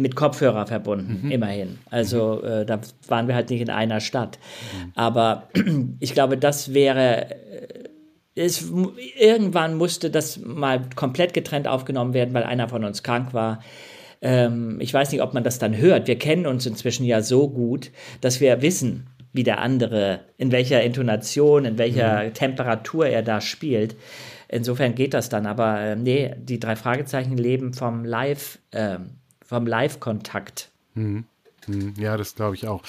mit Kopfhörer verbunden, mhm. immerhin. Also mhm. äh, da waren wir halt nicht in einer Stadt. Mhm. Aber [CLEARS THROAT] ich glaube, das wäre. Äh, es, irgendwann musste das mal komplett getrennt aufgenommen werden, weil einer von uns krank war. Ähm, ich weiß nicht, ob man das dann hört. Wir kennen uns inzwischen ja so gut, dass wir wissen, wie der andere, in welcher Intonation, in welcher mhm. Temperatur er da spielt. Insofern geht das dann. Aber äh, nee, die drei Fragezeichen leben vom Live, äh, vom Live-Kontakt. Mhm. Mhm. Ja, das glaube ich auch.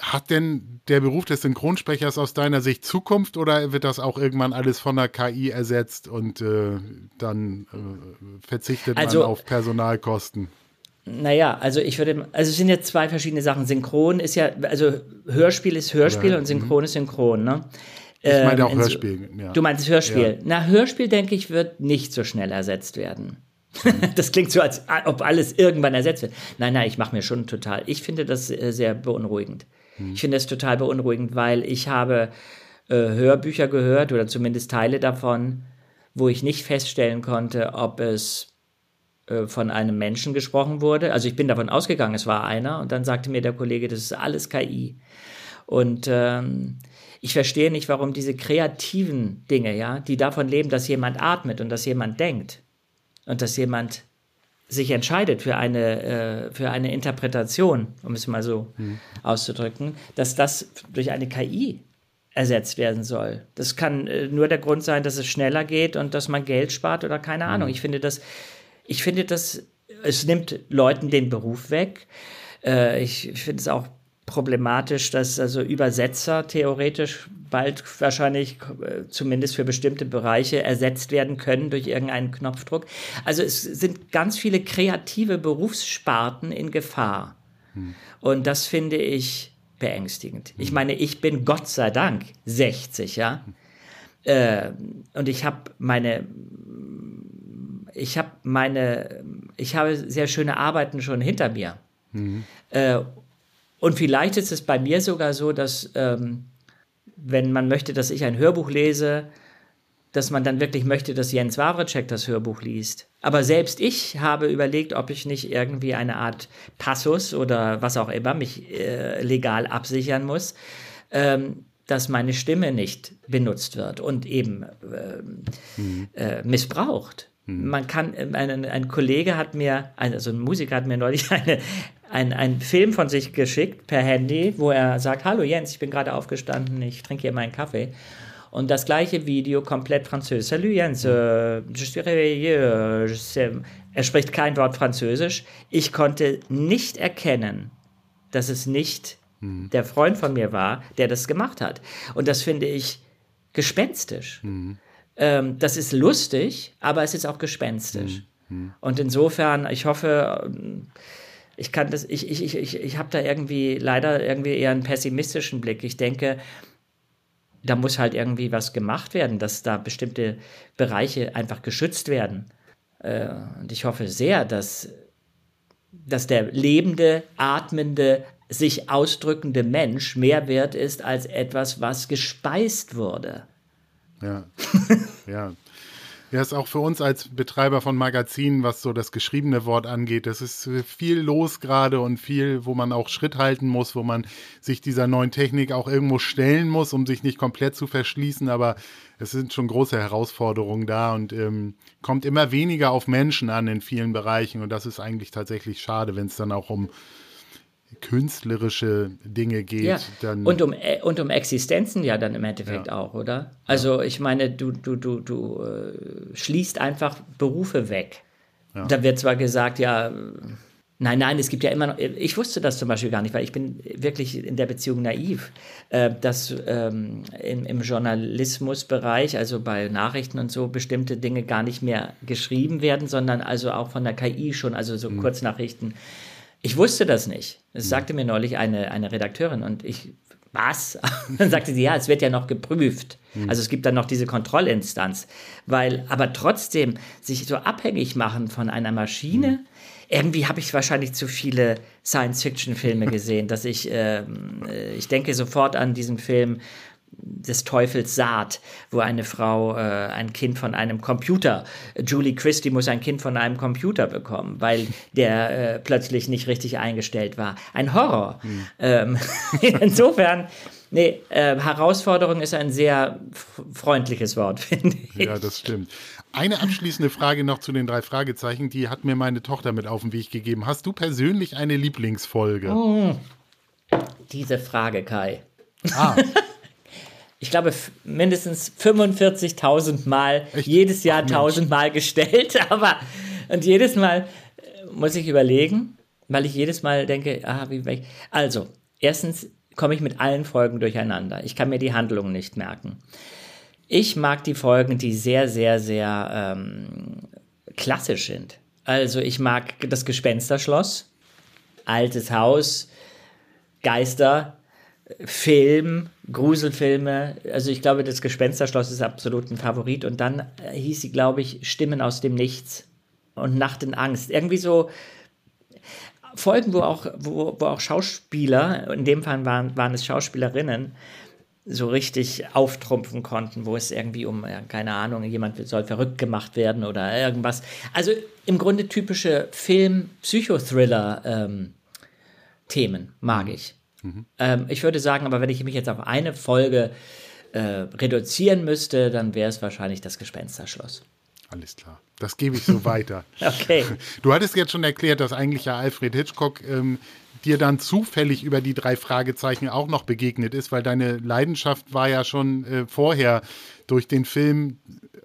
Hat denn der Beruf des Synchronsprechers aus deiner Sicht Zukunft oder wird das auch irgendwann alles von der KI ersetzt und äh, dann äh, verzichtet also, man auf Personalkosten? Naja, also ich würde, also es sind jetzt zwei verschiedene Sachen. Synchron ist ja, also Hörspiel ist Hörspiel ja, und Synchron mhm. ist Synchron, ne? Ich meine auch ähm, Hörspiel. Ja. Du meinst Hörspiel. Ja. Na, Hörspiel, denke ich, wird nicht so schnell ersetzt werden. [LAUGHS] das klingt so, als ob alles irgendwann ersetzt wird. Nein, nein, ich mache mir schon total. Ich finde das äh, sehr beunruhigend. Ich finde es total beunruhigend, weil ich habe äh, Hörbücher gehört oder zumindest Teile davon, wo ich nicht feststellen konnte, ob es äh, von einem Menschen gesprochen wurde. Also ich bin davon ausgegangen, es war einer und dann sagte mir der Kollege, das ist alles KI. Und ähm, ich verstehe nicht, warum diese kreativen Dinge, ja, die davon leben, dass jemand atmet und dass jemand denkt und dass jemand sich entscheidet für eine, äh, für eine Interpretation, um es mal so mhm. auszudrücken, dass das durch eine KI ersetzt werden soll. Das kann äh, nur der Grund sein, dass es schneller geht und dass man Geld spart oder keine Ahnung. Mhm. Ich finde das, ich finde das, es nimmt Leuten den Beruf weg. Äh, ich, ich finde es auch problematisch, dass also Übersetzer theoretisch bald wahrscheinlich äh, zumindest für bestimmte Bereiche ersetzt werden können durch irgendeinen Knopfdruck. Also es sind ganz viele kreative Berufssparten in Gefahr. Hm. Und das finde ich beängstigend. Hm. Ich meine, ich bin Gott sei Dank 60, ja. Hm. Äh, und ich habe meine ich habe meine, ich habe sehr schöne Arbeiten schon hinter mir. Mhm. Äh, und vielleicht ist es bei mir sogar so, dass ähm, wenn man möchte, dass ich ein Hörbuch lese, dass man dann wirklich möchte, dass Jens Wawrecek das Hörbuch liest. Aber selbst ich habe überlegt, ob ich nicht irgendwie eine Art Passus oder was auch immer mich äh, legal absichern muss, ähm, dass meine Stimme nicht benutzt wird und eben äh, mhm. äh, missbraucht. Mhm. Man kann, äh, ein, ein Kollege hat mir, also ein Musiker hat mir neulich [LAUGHS] eine, ein, ein Film von sich geschickt per Handy, wo er sagt, hallo Jens, ich bin gerade aufgestanden, ich trinke hier meinen Kaffee. Und das gleiche Video komplett französisch. Salut Jens, äh, je suis réveillé, je sais. Er spricht kein Wort Französisch. Ich konnte nicht erkennen, dass es nicht mhm. der Freund von mir war, der das gemacht hat. Und das finde ich gespenstisch. Mhm. Ähm, das ist lustig, aber es ist auch gespenstisch. Mhm. Und insofern, ich hoffe, ich kann das, ich, ich, ich, ich, ich habe da irgendwie leider irgendwie eher einen pessimistischen Blick. Ich denke, da muss halt irgendwie was gemacht werden, dass da bestimmte Bereiche einfach geschützt werden. Äh, und ich hoffe sehr, dass, dass der lebende, atmende, sich ausdrückende Mensch mehr wert ist als etwas, was gespeist wurde. Ja. ja. Ja, ist auch für uns als Betreiber von Magazinen, was so das geschriebene Wort angeht, das ist viel los gerade und viel, wo man auch Schritt halten muss, wo man sich dieser neuen Technik auch irgendwo stellen muss, um sich nicht komplett zu verschließen. Aber es sind schon große Herausforderungen da und ähm, kommt immer weniger auf Menschen an in vielen Bereichen. Und das ist eigentlich tatsächlich schade, wenn es dann auch um künstlerische Dinge geht. Ja. Dann und, um, äh, und um Existenzen ja dann im Endeffekt ja. auch, oder? Also ja. ich meine, du, du, du, du äh, schließt einfach Berufe weg. Da wird zwar gesagt, ja, nein, nein, es gibt ja immer noch, ich wusste das zum Beispiel gar nicht, weil ich bin wirklich in der Beziehung naiv, äh, dass ähm, im, im Journalismusbereich, also bei Nachrichten und so, bestimmte Dinge gar nicht mehr geschrieben werden, sondern also auch von der KI schon, also so mhm. Kurznachrichten Ich wusste das nicht. Das sagte mir neulich eine, eine Redakteurin und ich, was? [LAUGHS] dann sagte sie, ja, es wird ja noch geprüft. Also es gibt dann noch diese Kontrollinstanz. Weil, aber trotzdem, sich so abhängig machen von einer Maschine, irgendwie habe ich wahrscheinlich zu viele Science-Fiction-Filme [LAUGHS] gesehen, dass ich, ähm, äh, ich denke sofort an diesen Film des Teufels Saat, wo eine Frau äh, ein Kind von einem Computer, Julie Christie muss ein Kind von einem Computer bekommen, weil [LAUGHS] der äh, plötzlich nicht richtig eingestellt war. Ein Horror. Hm. Ähm, [LAUGHS] insofern, nee, äh, Herausforderung ist ein sehr freundliches Wort, [LAUGHS] finde ich. Ja, das stimmt. Eine abschließende Frage noch zu den drei Fragezeichen, die hat mir meine Tochter mit auf den Weg gegeben. Hast du persönlich eine Lieblingsfolge? Oh, diese Frage, Kai. Ah. Ich glaube, mindestens 45.000 Mal, Echt? jedes Jahr 1000 Mal gestellt, [LAUGHS] aber und jedes Mal äh, muss ich überlegen, weil ich jedes Mal denke, ah, wie, wie also, erstens komme ich mit allen Folgen durcheinander. Ich kann mir die Handlung nicht merken. Ich mag die Folgen, die sehr, sehr, sehr ähm, klassisch sind. Also ich mag das Gespensterschloss, altes Haus, Geister, Film, Gruselfilme. Also ich glaube, das Gespensterschloss ist absolut ein Favorit. Und dann äh, hieß sie, glaube ich, Stimmen aus dem Nichts und Nacht in Angst. Irgendwie so Folgen, wo auch, wo, wo auch Schauspieler, in dem Fall waren, waren es Schauspielerinnen, so richtig auftrumpfen konnten, wo es irgendwie um, keine Ahnung, jemand soll verrückt gemacht werden oder irgendwas. Also im Grunde typische Film-Psychothriller-Themen ähm, mag ich. Mhm. Ähm, ich würde sagen, aber wenn ich mich jetzt auf eine Folge äh, reduzieren müsste, dann wäre es wahrscheinlich das Gespensterschloss. Alles klar. Das gebe ich so [LAUGHS] weiter. okay. Du hattest jetzt schon erklärt, dass eigentlich ja Alfred Hitchcock ähm, dir dann zufällig über die drei Fragezeichen auch noch begegnet ist, weil deine Leidenschaft war ja schon äh, vorher durch den Film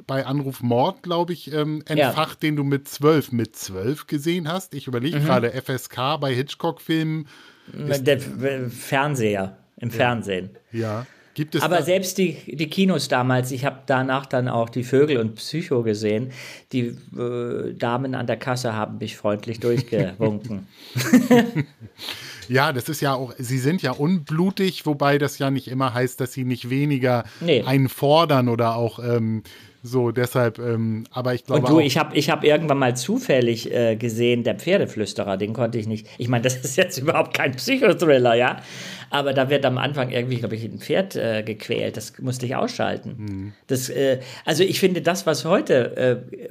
bei Anruf Mord, glaube ich, ähm, entfacht, ja. den du mit zwölf, mit zwölf gesehen hast. Ich überlege mhm. gerade, FSK bei Hitchcock-Filmen. Der Fernseher, im ja. Fernsehen. Ja. Gibt es Aber selbst die, die Kinos damals, ich habe danach dann auch die Vögel und Psycho gesehen, die äh, Damen an der Kasse haben mich freundlich durchgewunken. [LAUGHS] [LAUGHS] Ja, das ist ja auch, sie sind ja unblutig, wobei das ja nicht immer heißt, dass sie nicht weniger nee. einen fordern oder auch ähm, so, deshalb, ähm, aber ich glaube. Und du, ich habe ich hab irgendwann mal zufällig äh, gesehen, der Pferdeflüsterer, den konnte ich nicht. Ich meine, [LAUGHS] das ist jetzt überhaupt kein Psychothriller, ja. Aber da wird am Anfang irgendwie, glaube ich, ein Pferd äh, gequält. Das musste ich ausschalten. Mhm. Das, äh, also ich finde das, was heute äh,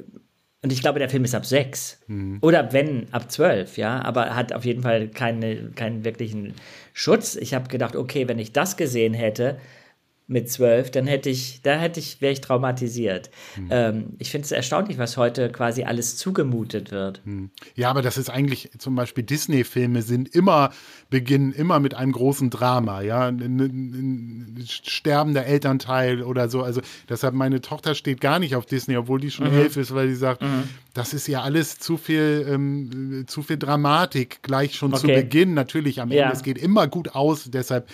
und ich glaube, der Film ist ab sechs. Mhm. Oder wenn, ab zwölf, ja. Aber hat auf jeden Fall keine, keinen wirklichen Schutz. Ich habe gedacht, okay, wenn ich das gesehen hätte, mit zwölf, dann hätte ich, da hätte ich, wäre ich traumatisiert. Hm. Ähm, ich finde es erstaunlich, was heute quasi alles zugemutet wird. Hm. Ja, aber das ist eigentlich zum Beispiel Disney-Filme sind immer, beginnen immer mit einem großen Drama, ja. Ein, ein, ein sterbender Elternteil oder so. Also deshalb, meine Tochter steht gar nicht auf Disney, obwohl die schon mhm. elf ist, weil sie sagt, mhm. das ist ja alles zu viel, ähm, zu viel Dramatik gleich schon okay. zu Beginn. Natürlich am Ende, ja. es geht immer gut aus, deshalb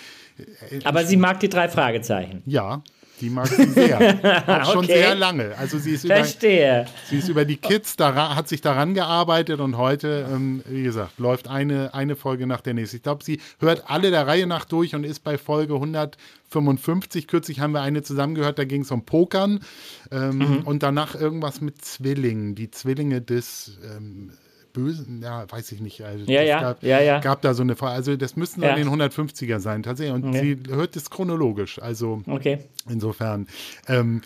aber sie mag die drei Fragezeichen. Ja, die mag sie sehr. [LAUGHS] Auch schon okay. sehr lange. Also sie ist Verstehe. über, sie ist über die Kids, daran, hat sich daran gearbeitet und heute, ähm, wie gesagt, läuft eine, eine Folge nach der nächsten. Ich glaube, sie hört alle der Reihe nach durch und ist bei Folge 155. Kürzlich haben wir eine zusammengehört, da ging es um Pokern ähm, mhm. und danach irgendwas mit Zwillingen. Die Zwillinge des ähm, Bösen, ja, weiß ich nicht. Also ja, ja, gab, ja, ja. Gab da so eine, also das müssten dann ja. den 150er sein, tatsächlich. Und okay. sie hört es chronologisch, also okay. insofern. Ähm,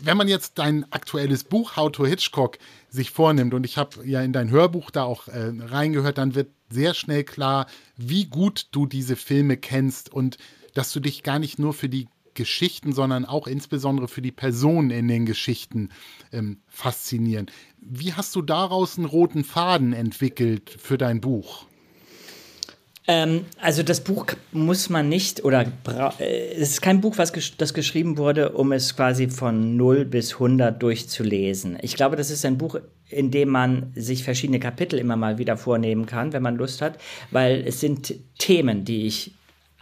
wenn man jetzt dein aktuelles Buch How to Hitchcock sich vornimmt und ich habe ja in dein Hörbuch da auch äh, reingehört, dann wird sehr schnell klar, wie gut du diese Filme kennst und dass du dich gar nicht nur für die Geschichten, sondern auch insbesondere für die Personen in den Geschichten ähm, faszinieren. Wie hast du daraus einen roten Faden entwickelt für dein Buch? Ähm, also das Buch muss man nicht oder äh, es ist kein Buch, was ges das geschrieben wurde, um es quasi von 0 bis 100 durchzulesen. Ich glaube, das ist ein Buch, in dem man sich verschiedene Kapitel immer mal wieder vornehmen kann, wenn man Lust hat, weil es sind Themen, die ich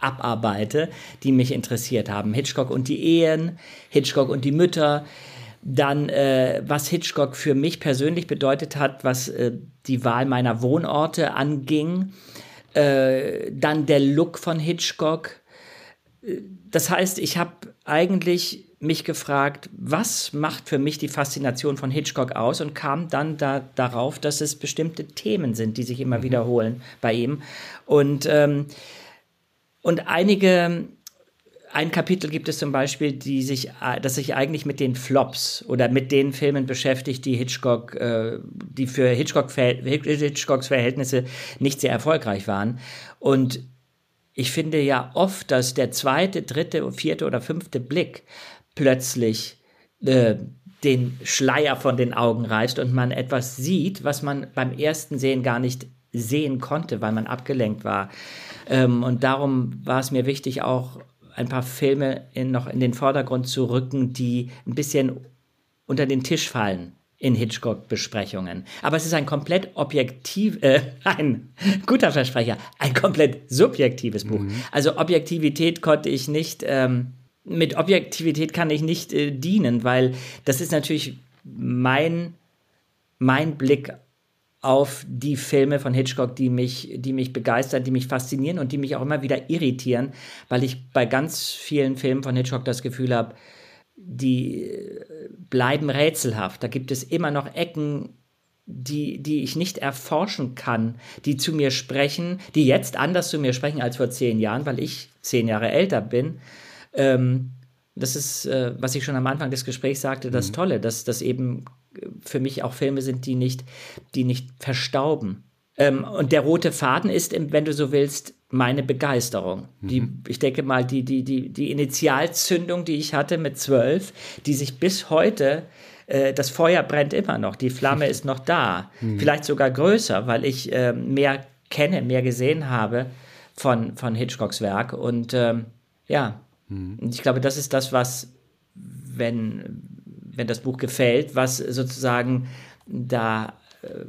abarbeite, die mich interessiert haben. Hitchcock und die Ehen, Hitchcock und die Mütter, Dann, äh, was Hitchcock für mich persönlich bedeutet hat, was äh, die Wahl meiner Wohnorte anging. Äh, dann der Look von Hitchcock. Das heißt, ich habe eigentlich mich gefragt, was macht für mich die Faszination von Hitchcock aus und kam dann da, darauf, dass es bestimmte Themen sind, die sich immer mhm. wiederholen bei ihm. Und, ähm, und einige, ein Kapitel gibt es zum Beispiel, die sich, das sich eigentlich mit den Flops oder mit den Filmen beschäftigt, die Hitchcock, äh, die für Hitchcock, Hitchcocks Verhältnisse nicht sehr erfolgreich waren. Und ich finde ja oft, dass der zweite, dritte, vierte oder fünfte Blick plötzlich äh, den Schleier von den Augen reißt und man etwas sieht, was man beim ersten Sehen gar nicht sehen konnte, weil man abgelenkt war. Ähm, und darum war es mir wichtig, auch ein paar Filme in, noch in den Vordergrund zu rücken, die ein bisschen unter den Tisch fallen in Hitchcock-Besprechungen. Aber es ist ein komplett objektiv, äh, [LAUGHS] ein guter Versprecher, ein komplett subjektives Buch. Mhm. Also Objektivität konnte ich nicht ähm, mit Objektivität kann ich nicht äh, dienen, weil das ist natürlich mein, mein Blick auf die Filme von Hitchcock, die mich, die mich begeistern, die mich faszinieren und die mich auch immer wieder irritieren, weil ich bei ganz vielen Filmen von Hitchcock das Gefühl habe, die äh, bleiben rätselhaft. Da gibt es immer noch Ecken, die, die ich nicht erforschen kann, die zu mir sprechen, die jetzt anders zu mir sprechen als vor zehn Jahren, weil ich zehn Jahre älter bin. Ähm, das ist, äh, was ich schon am Anfang des Gesprächs sagte, das mhm. Tolle, dass das eben für mich auch Filme sind, die nicht, die nicht verstauben. Ähm, und der rote Faden ist, wenn du so willst, meine Begeisterung. Mhm. Die, ich denke mal, die, die, die, die Initialzündung, die ich hatte mit zwölf, die sich bis heute, äh, das Feuer brennt immer noch, die Flamme [LAUGHS] ist noch da, mhm. vielleicht sogar größer, weil ich äh, mehr kenne, mehr gesehen habe von, von Hitchcocks Werk. Und ähm, ja. Und ich glaube, das ist das, was, wenn, wenn das Buch gefällt, was sozusagen da äh,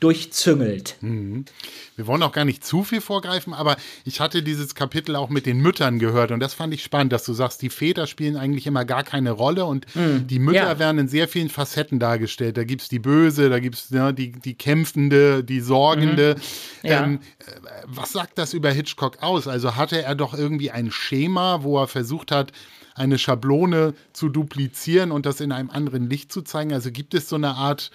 durchzüngelt. Mhm. Wir wollen auch gar nicht zu viel vorgreifen, aber ich hatte dieses Kapitel auch mit den Müttern gehört und das fand ich spannend, dass du sagst, die Väter spielen eigentlich immer gar keine Rolle und mhm. die Mütter ja. werden in sehr vielen Facetten dargestellt. Da gibt es die Böse, da gibt es ja, die, die Kämpfende, die Sorgende. Mhm. Ja. Ähm, was sagt das über Hitchcock aus? Also hatte er doch irgendwie ein Schema, wo er versucht hat, eine Schablone zu duplizieren und das in einem anderen Licht zu zeigen? Also gibt es so eine Art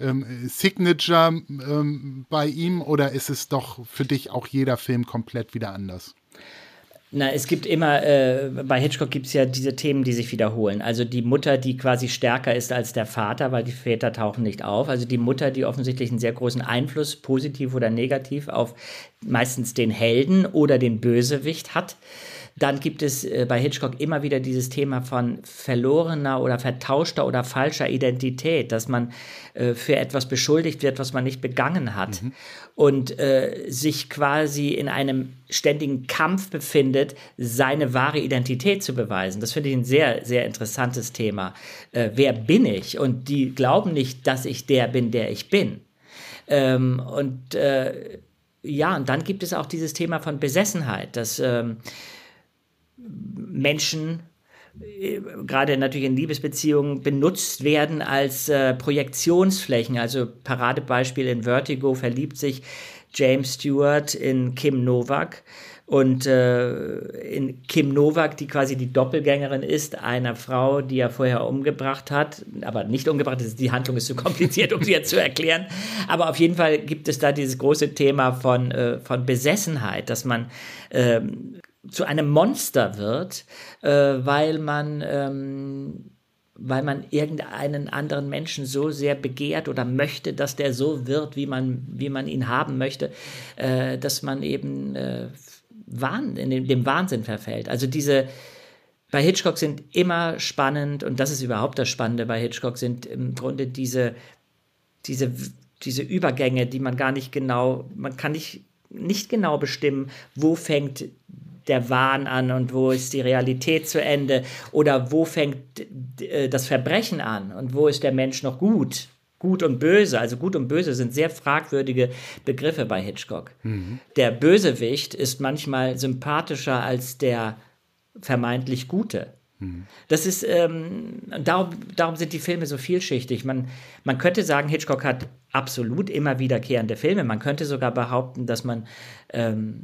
ähm, Signature ähm, bei ihm oder ist es doch für dich auch jeder Film komplett wieder anders? Na, es gibt immer, äh, bei Hitchcock gibt es ja diese Themen, die sich wiederholen. Also die Mutter, die quasi stärker ist als der Vater, weil die Väter tauchen nicht auf. Also die Mutter, die offensichtlich einen sehr großen Einfluss, positiv oder negativ, auf meistens den Helden oder den Bösewicht hat. Dann gibt es äh, bei Hitchcock immer wieder dieses Thema von verlorener oder vertauschter oder falscher Identität, dass man äh, für etwas beschuldigt wird, was man nicht begangen hat mhm. und äh, sich quasi in einem ständigen Kampf befindet, seine wahre Identität zu beweisen. Das finde ich ein sehr, sehr interessantes Thema. Äh, wer bin ich? Und die glauben nicht, dass ich der bin, der ich bin. Ähm, und ja, und dann gibt es auch dieses Thema von Besessenheit, dass ähm, Menschen äh, gerade natürlich in Liebesbeziehungen benutzt werden als äh, Projektionsflächen. Also Paradebeispiel in Vertigo verliebt sich James Stewart in Kim Novak und äh, in Kim Novak, die quasi die Doppelgängerin ist, einer Frau, die er vorher umgebracht hat, aber nicht umgebracht ist, die Handlung ist zu kompliziert, um sie jetzt zu erklären. Aber auf jeden Fall gibt es da dieses große Thema von, äh, von Besessenheit, dass man ähm, zu einem Monster wird, äh, weil man ähm, weil man irgendeinen anderen Menschen so sehr begehrt oder möchte, dass der so wird, wie man, wie man ihn haben möchte, äh, dass man eben äh, Wahn, in dem, dem Wahnsinn verfällt. Also diese, bei Hitchcock sind immer spannend, und das ist überhaupt das Spannende bei Hitchcock, sind im Grunde diese, diese, diese Übergänge, die man gar nicht genau, man kann nicht, nicht genau bestimmen, wo fängt der Wahn an und wo ist die Realität zu Ende oder wo fängt äh, das Verbrechen an und wo ist der Mensch noch gut. Gut und böse, also gut und böse sind sehr fragwürdige Begriffe bei Hitchcock. Mhm. Der Bösewicht ist manchmal sympathischer als der vermeintlich Gute. Das ist, ähm, darum, darum sind die Filme so vielschichtig. Man, man könnte sagen, Hitchcock hat absolut immer wiederkehrende Filme. Man könnte sogar behaupten, dass man, ähm,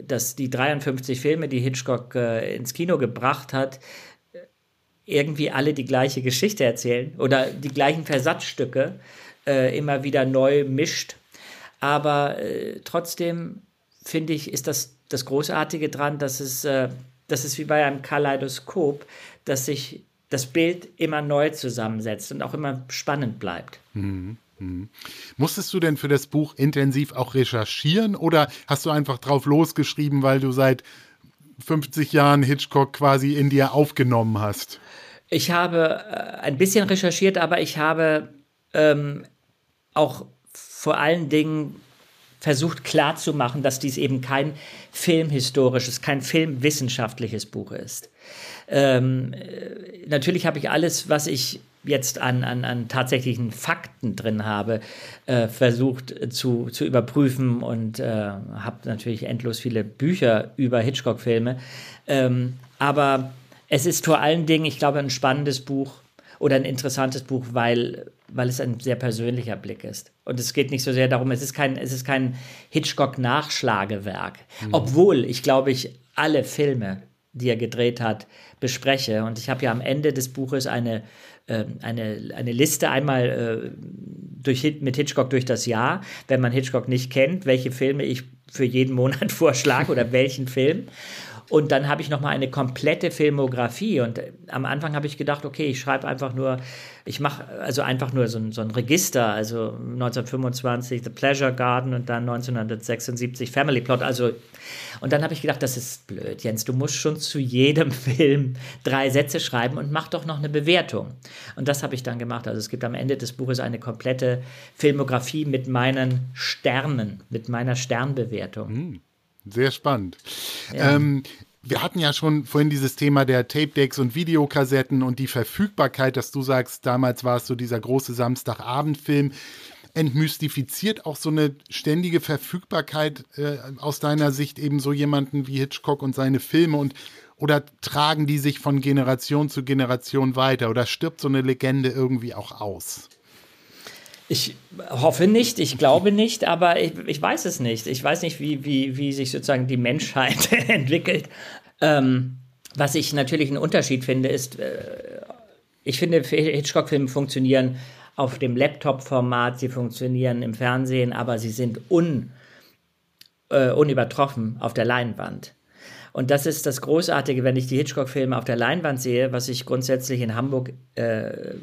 dass die 53 Filme, die Hitchcock äh, ins Kino gebracht hat, irgendwie alle die gleiche Geschichte erzählen oder die gleichen Versatzstücke äh, immer wieder neu mischt. Aber äh, trotzdem finde ich, ist das das Großartige dran, dass es äh, das ist wie bei einem Kaleidoskop, dass sich das Bild immer neu zusammensetzt und auch immer spannend bleibt. Mhm. Mhm. Musstest du denn für das Buch intensiv auch recherchieren oder hast du einfach drauf losgeschrieben, weil du seit 50 Jahren Hitchcock quasi in dir aufgenommen hast? Ich habe äh, ein bisschen recherchiert, aber ich habe ähm, auch vor allen Dingen versucht klarzumachen, dass dies eben kein filmhistorisches, kein filmwissenschaftliches Buch ist. Ähm, äh, natürlich habe ich alles, was ich jetzt an, an, an tatsächlichen Fakten drin habe, äh, versucht zu, zu überprüfen und äh, habe natürlich endlos viele Bücher über Hitchcock-Filme. Ähm, aber es ist vor allen Dingen, ich glaube, ein spannendes Buch oder ein interessantes Buch, weil, weil es ein sehr persönlicher Blick ist. Und es geht nicht so sehr darum, es ist kein, es ist kein Hitchcock-Nachschlagewerk. Mhm. Obwohl, ich glaube, ich alle Filme, die er gedreht hat, bespreche. Und ich habe ja am Ende des Buches eine, äh, eine, eine Liste einmal äh, durch, mit Hitchcock durch das Jahr, wenn man Hitchcock nicht kennt, welche Filme ich für jeden Monat [LAUGHS] vorschlage oder welchen Film. Und dann habe ich nochmal eine komplette Filmografie. Und äh, am Anfang habe ich gedacht, okay, ich schreibe einfach nur, ich mache also einfach nur so ein, so ein Register. Also 1925 The Pleasure Garden und dann 1976 Family Plot. Also, und dann habe ich gedacht, das ist blöd, Jens. Du musst schon zu jedem [LAUGHS] Film drei Sätze schreiben und mach doch noch eine Bewertung. Und das habe ich dann gemacht. Also es gibt am Ende des Buches eine komplette Filmografie mit meinen Sternen, mit meiner Sternbewertung. Hm. Sehr spannend. Ja. Ähm, wir hatten ja schon vorhin dieses Thema der Tape-Decks und Videokassetten und die Verfügbarkeit, dass du sagst, damals war es so dieser große Samstagabendfilm. Entmystifiziert auch so eine ständige Verfügbarkeit äh, aus deiner Sicht eben so jemanden wie Hitchcock und seine Filme und oder tragen die sich von Generation zu Generation weiter oder stirbt so eine Legende irgendwie auch aus? Ich hoffe nicht, ich glaube nicht, aber ich, ich weiß es nicht. Ich weiß nicht, wie, wie, wie sich sozusagen die Menschheit [LAUGHS] entwickelt. Ähm, was ich natürlich einen Unterschied finde, ist, äh, ich finde, Hitchcock-Filme funktionieren auf dem Laptop-Format, sie funktionieren im Fernsehen, aber sie sind un, äh, unübertroffen auf der Leinwand. Und das ist das Großartige, wenn ich die Hitchcock-Filme auf der Leinwand sehe, was ich grundsätzlich in Hamburg äh,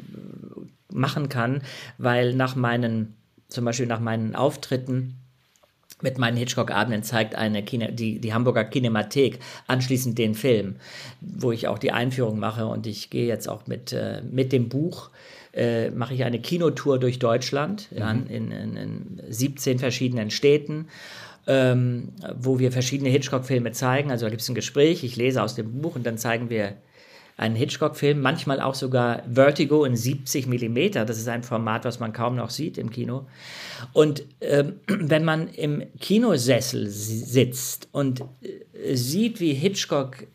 machen kann, weil nach meinen, zum Beispiel nach meinen Auftritten mit meinen Hitchcock-Abenden zeigt eine Kine, die, die Hamburger Kinemathek anschließend den Film, wo ich auch die Einführung mache und ich gehe jetzt auch mit, äh, mit dem Buch äh, mache ich eine Kinotour durch Deutschland mhm. in, in, in 17 verschiedenen Städten ähm, wo wir verschiedene Hitchcock-Filme zeigen. Also da gibt es ein Gespräch, ich lese aus dem Buch und dann zeigen wir einen Hitchcock-Film, manchmal auch sogar Vertigo in 70 mm. Das ist ein Format, was man kaum noch sieht im Kino. Und ähm, [CLEARS THROAT] wenn man im Kinosessel sitzt und äh, sieht, wie Hitchcock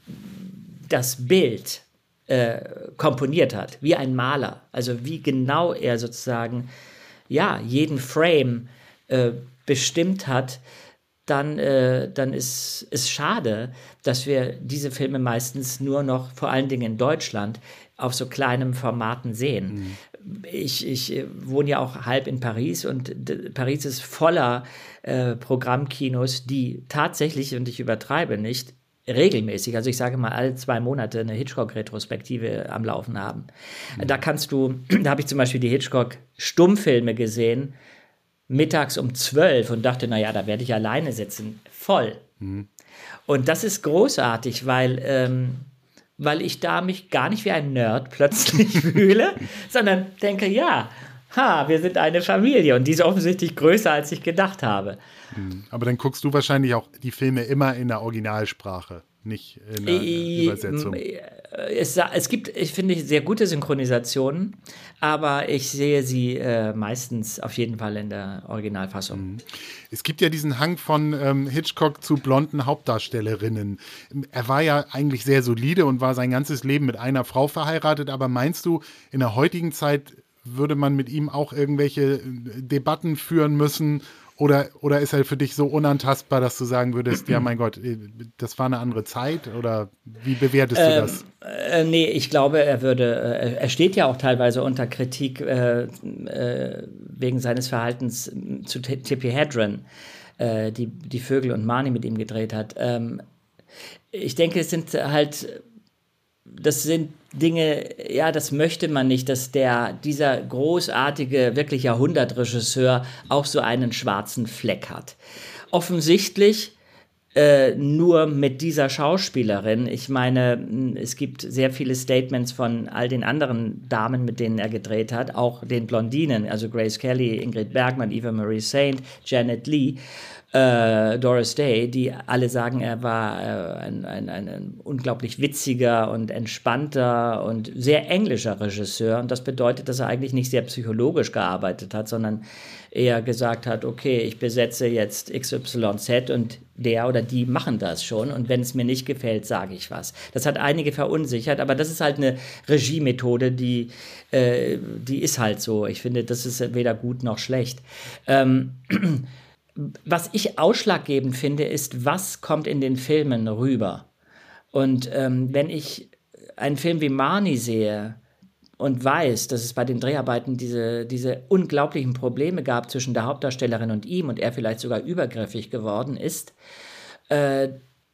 das Bild äh, komponiert hat, wie ein Maler, also wie genau er sozusagen ja jeden Frame äh, bestimmt hat, dann, äh, dann ist es schade, dass wir diese Filme meistens nur noch, vor allen Dingen in Deutschland, auf so kleinen Formaten sehen. Mhm. Ich, ich äh, wohne ja auch halb in Paris und Paris ist voller äh, Programmkinos, die tatsächlich, und ich übertreibe nicht, regelmäßig, also ich sage mal alle zwei Monate eine Hitchcock-Retrospektive am Laufen haben. Mhm. Da kannst du, [CLEARS THROAT] da habe ich zum Beispiel die Hitchcock-Stummfilme gesehen, mittags um zwölf und dachte, naja, da werde ich alleine sitzen. Voll. Mhm. Und das ist großartig, weil, ähm, weil ich da mich gar nicht wie ein Nerd [LAUGHS] plötzlich fühle, sondern denke, ja, ha, wir sind eine Familie und die ist offensichtlich größer, als ich gedacht habe. Mhm. Aber dann guckst du wahrscheinlich auch die Filme immer in der Originalsprache. Nicht in der Übersetzung. Es, es, gibt, ich finde, sehr gute Synchronisationen, aber ich sehe sie äh, meistens auf jeden Fall in der Originalfassung. Mhm. Es gibt ja diesen Hang von ähm, Hitchcock zu blonden Hauptdarstellerinnen. Er war ja eigentlich sehr solide und war sein ganzes Leben mit einer Frau verheiratet, aber meinst du, in der heutigen Zeit würde man mit ihm auch irgendwelche äh, Debatten führen müssen oder, oder ist er für dich so unantastbar, dass du sagen würdest, ja, [CLEARS THROAT] mein Gott, äh, das war eine andere Zeit? Oder wie bewertest du das? äh, nee, ich glaube, er würde, äh, er steht ja auch teilweise unter Kritik äh, äh wegen seines Verhaltens zu Tippi Hedren, äh, die die Vögel und Marnie mit ihm gedreht hat. Ähm, ich denke, es sind halt das sind Dinge, ja, das möchte man nicht, dass der, dieser großartige, wirklich Jahrhundertregisseur auch so einen schwarzen Fleck hat. Offensichtlich äh, nur mit dieser Schauspielerin. Ich meine, es gibt sehr viele Statements von all den anderen Damen, mit denen er gedreht hat, auch den Blondinen, also Grace Kelly, Ingrid Bergmann, Eva Marie Saint, Janet Lee äh, Doris Day, die alle sagen, er war äh, ein, ein, ein, unglaublich witziger und entspannter und sehr englischer Regisseur. Und das bedeutet, dass er eigentlich nicht sehr psychologisch gearbeitet hat, sondern eher gesagt hat, okay, ich besetze jetzt XYZ und der oder die machen das schon. Und wenn es mir nicht gefällt, sage ich was. Das hat einige verunsichert, aber das ist halt eine Regiemethode, die, äh, die ist halt so. Ich finde, das ist weder gut noch schlecht. Ähm, [CLEARS THROAT] was ich ausschlaggebend finde, ist, was kommt in den Filmen rüber. Und ähm, wenn ich einen Film wie Marnie sehe und weiß, dass es bei den Dreharbeiten diese, diese unglaublichen Probleme gab zwischen der Hauptdarstellerin und ihm und er vielleicht sogar übergriffig geworden ist, äh,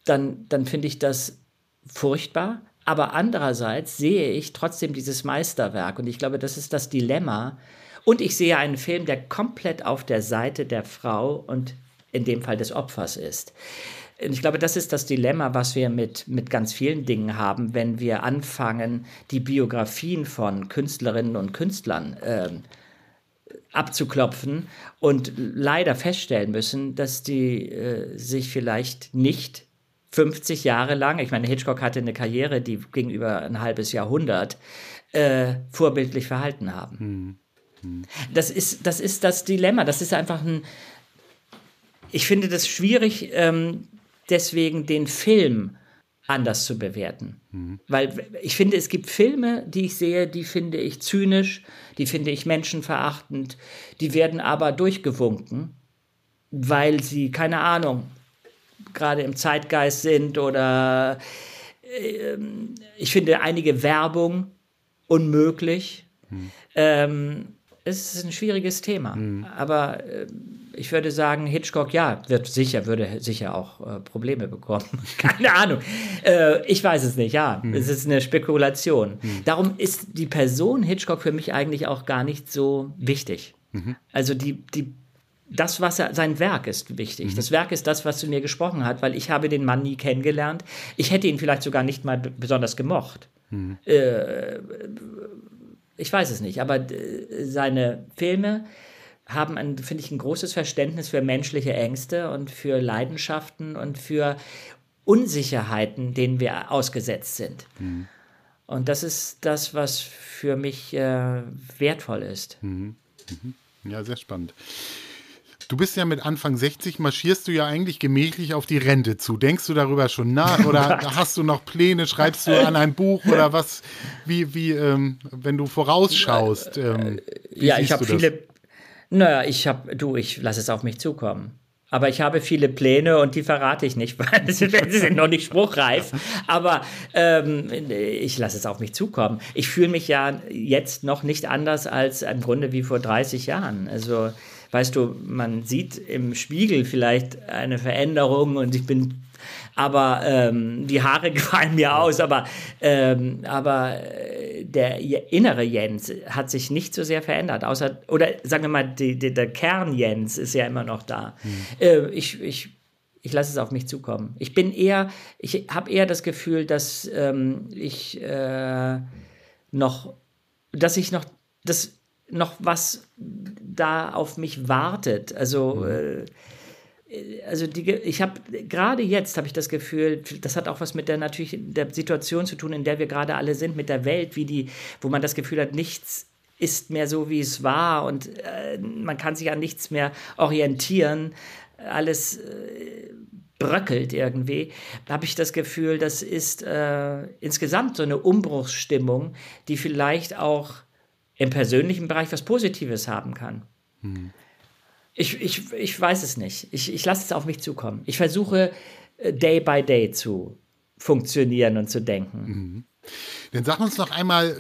dann, dann finde ich das furchtbar. Aber andererseits sehe ich trotzdem dieses Meisterwerk und ich glaube, das ist das Dilemma, und ich sehe einen Film, der komplett auf der Seite der Frau und in dem Fall des Opfers ist. Ich glaube, das ist das Dilemma, was wir mit, mit ganz vielen Dingen haben, wenn wir anfangen, die Biografien von Künstlerinnen und Künstlern äh, abzuklopfen und leider feststellen müssen, dass die äh, sich vielleicht nicht 50 Jahre lang, ich meine, Hitchcock hatte eine Karriere, die gegenüber ein halbes Jahrhundert äh, vorbildlich verhalten haben. Hm. Das ist, das ist das Dilemma. Das ist einfach ein. Ich finde das schwierig, ähm, deswegen den Film anders zu bewerten. Mhm. Weil ich finde, es gibt Filme, die ich sehe, die finde ich zynisch, die finde ich menschenverachtend, die werden aber durchgewunken, weil sie, keine Ahnung, gerade im Zeitgeist sind oder äh, ich finde einige Werbung unmöglich. Mhm. Ähm, es ist ein schwieriges Thema. Mhm. Aber äh, ich würde sagen, Hitchcock, ja, wird sicher, würde sicher auch äh, Probleme bekommen. [LAUGHS] Keine Ahnung. Äh, ich weiß es nicht, ja. Mhm. Es ist eine Spekulation. Mhm. Darum ist die Person Hitchcock für mich eigentlich auch gar nicht so wichtig. Mhm. Also die, die das, was er, sein Werk ist wichtig. Mhm. Das Werk ist das, was zu mir gesprochen hat, weil ich habe den Mann nie kennengelernt. Ich hätte ihn vielleicht sogar nicht mal besonders gemocht. Mhm. Äh, ich weiß es nicht, aber äh, seine Filme haben, finde ich, ein großes Verständnis für menschliche Ängste und für Leidenschaften und für Unsicherheiten, denen wir ausgesetzt sind. Mhm. Und das ist das, was für mich äh, wertvoll ist. Mhm. Mhm. Ja, sehr spannend. Du bist ja mit Anfang 60, marschierst du ja eigentlich gemächlich auf die Rente zu. Denkst du darüber schon nach [LAUGHS] oder hast du noch Pläne? Schreibst du an ein Buch oder was? Wie, wie ähm, wenn du vorausschaust? Ähm, ja, ich habe viele. Naja, ich habe, du, ich lasse es auf mich zukommen. Aber ich habe viele Pläne und die verrate ich nicht, [LAUGHS] weil sie sind noch nicht spruchreif. Aber ähm, ich lasse es auf mich zukommen. Ich fühle mich ja jetzt noch nicht anders als im Grunde wie vor 30 Jahren. Also weißt du, man sieht im Spiegel vielleicht eine Veränderung und ich bin aber ähm, die Haare [LAUGHS] gefallen mir aus, aber, ähm, aber äh, der innere Jens hat sich nicht so sehr verändert, außer, oder sagen wir mal, die, die, der Kern Jens ist ja immer noch da. Hm. Äh, ich, ich, ich lasse es auf mich zukommen. Ich bin eher, ich habe eher das Gefühl, dass ähm, ich äh, noch, dass ich noch, dass noch was da auf mich wartet. Also mhm. äh, also die, ich habe gerade jetzt habe ich das Gefühl, das hat auch was mit der natürlich der Situation zu tun, in der wir gerade alle sind, mit der Welt, wie die, wo man das Gefühl hat, nichts ist mehr so, wie es war und äh, man kann sich an nichts mehr orientieren. Alles äh, bröckelt irgendwie, habe ich das Gefühl, das ist äh, insgesamt so eine Umbruchsstimmung, die vielleicht auch im persönlichen Bereich was Positives haben kann. Hm. Ich, ich, ich weiß es nicht. Ich, ich lasse es auf mich zukommen. Ich versuche äh, day by day zu funktionieren und zu denken. Mhm. Dann sag uns noch einmal,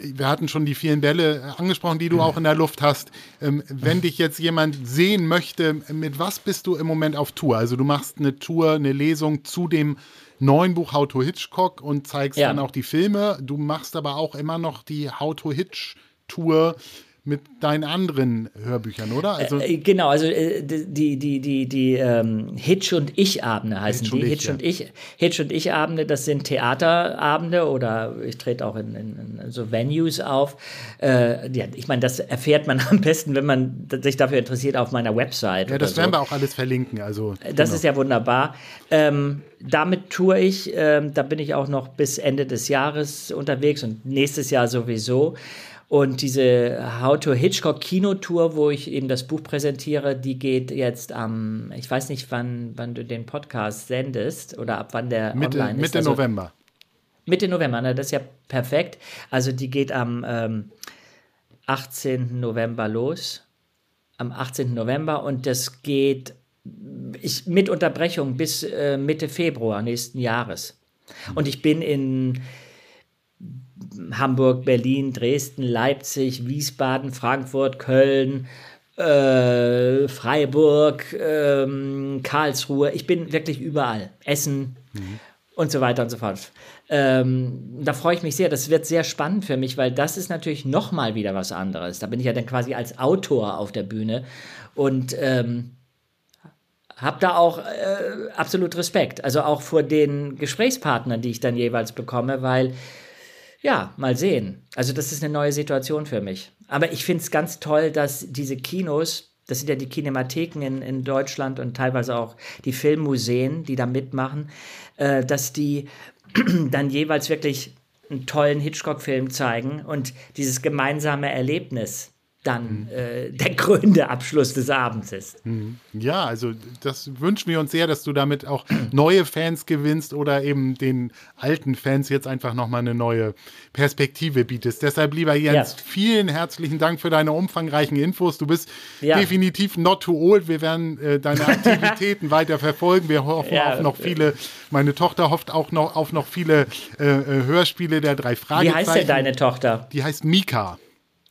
wir hatten schon die vielen Bälle angesprochen, die du auch in der Luft hast. Ähm, wenn dich jetzt jemand sehen möchte, mit was bist du im Moment auf Tour? Also du machst eine Tour, eine Lesung zu dem neuen Buch How to Hitchcock und zeigst ja. dann auch die Filme. Du machst aber auch immer noch die How to Hitch Tour mit deinen anderen Hörbüchern, oder? Also äh, genau, also äh, die, die, die, die ähm, Hitch und Ich-Abende heißen Hitch die. Und Hitch, ich, und ja. ich, Hitch und Ich-Abende, das sind Theaterabende oder ich trete auch in, in, in, so Venues auf. Äh, ja, ich meine, das erfährt man [LAUGHS] am besten, wenn man sich dafür interessiert, auf meiner Website. Ja, das werden wir auch alles verlinken. Also, äh, das genau. ist ja wunderbar. Ähm, damit tue ich, ähm, da bin ich auch noch bis Ende des Jahres unterwegs und nächstes Jahr sowieso. Und diese How to Hitchcock Kinotour, wo ich eben das Buch präsentiere, die geht jetzt am, ich weiß nicht, wann, wann du den Podcast sendest oder ab wann der Mitte, online ist. Mitte also, November. Mitte November, ne, das ist ja perfekt. Also die geht am ähm, 18. November los. Am 18. November und das geht ich, mit Unterbrechung bis äh, Mitte Februar nächsten Jahres. Und ich bin in Hamburg, Berlin, Dresden, Leipzig, Wiesbaden, Frankfurt, Köln, äh, Freiburg, ähm, Karlsruhe. Ich bin wirklich überall. Essen mhm. und so weiter und so fort. Ähm, da freue ich mich sehr. Das wird sehr spannend für mich, weil das ist natürlich noch mal wieder was anderes. Da bin ich ja dann quasi als Autor auf der Bühne und ähm, habe da auch äh, absolut Respekt. Also auch vor den Gesprächspartnern, die ich dann jeweils bekomme, weil ja, mal sehen. Also das ist eine neue Situation für mich. Aber ich finde es ganz toll, dass diese Kinos, das sind ja die Kinematheken in, in Deutschland und teilweise auch die Filmmuseen, die da mitmachen, äh, dass die [CLEARS THROAT] dann jeweils wirklich einen tollen Hitchcock-Film zeigen und dieses gemeinsame Erlebnis dann mhm. äh, der krönende Abschluss des Abends ist. Mhm. Ja, also das wünschen wir uns sehr, dass du damit auch neue Fans gewinnst oder eben den alten Fans jetzt einfach nochmal eine neue Perspektive bietest. Deshalb, lieber Jens, ja. vielen herzlichen Dank für deine umfangreichen Infos. Du bist ja. definitiv not too old. Wir werden äh, deine [LAUGHS] Aktivitäten weiter verfolgen. Wir hoffen ja. auf noch viele, meine Tochter hofft auch noch auf noch viele äh, äh Hörspiele der drei Fragezeichen. Wie heißt denn deine Tochter? Die heißt Mika.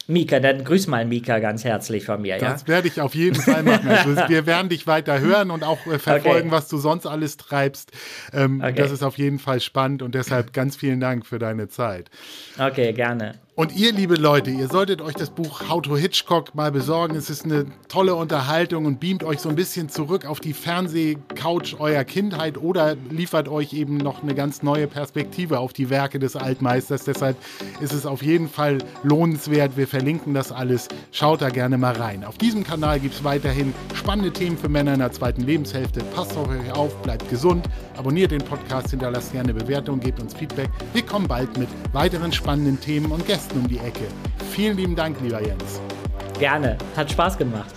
Mika, dann grüß mal Mika ganz herzlich von mir. Das ja? werde ich auf jeden Fall machen. Also [LAUGHS] wir werden dich weiter hören und auch äh, verfolgen, okay. was du sonst alles treibst. Ähm, okay. Das ist auf jeden Fall spannend und deshalb ganz vielen Dank für deine Zeit. Okay, gerne. Und ihr, liebe Leute, ihr solltet euch das Buch How to Hitchcock mal besorgen. Es ist eine tolle Unterhaltung und beamt euch so ein bisschen zurück auf die Fernsehcouch eurer Kindheit oder liefert euch eben noch eine ganz neue Perspektive auf die Werke des Altmeisters. Deshalb ist es auf jeden Fall lohnenswert. Wir verlinken das alles. Schaut da gerne mal rein. Auf diesem Kanal gibt es weiterhin spannende Themen für Männer in der zweiten Lebenshälfte. Passt auf euch auf, bleibt gesund, abonniert den Podcast, hinterlasst gerne Bewertungen, gebt uns Feedback. Wir kommen bald mit weiteren spannenden Themen und Gästen Kasten um die Ecke. Vielen lieben Dank, lieber Jens. Gerne, hat Spaß gemacht.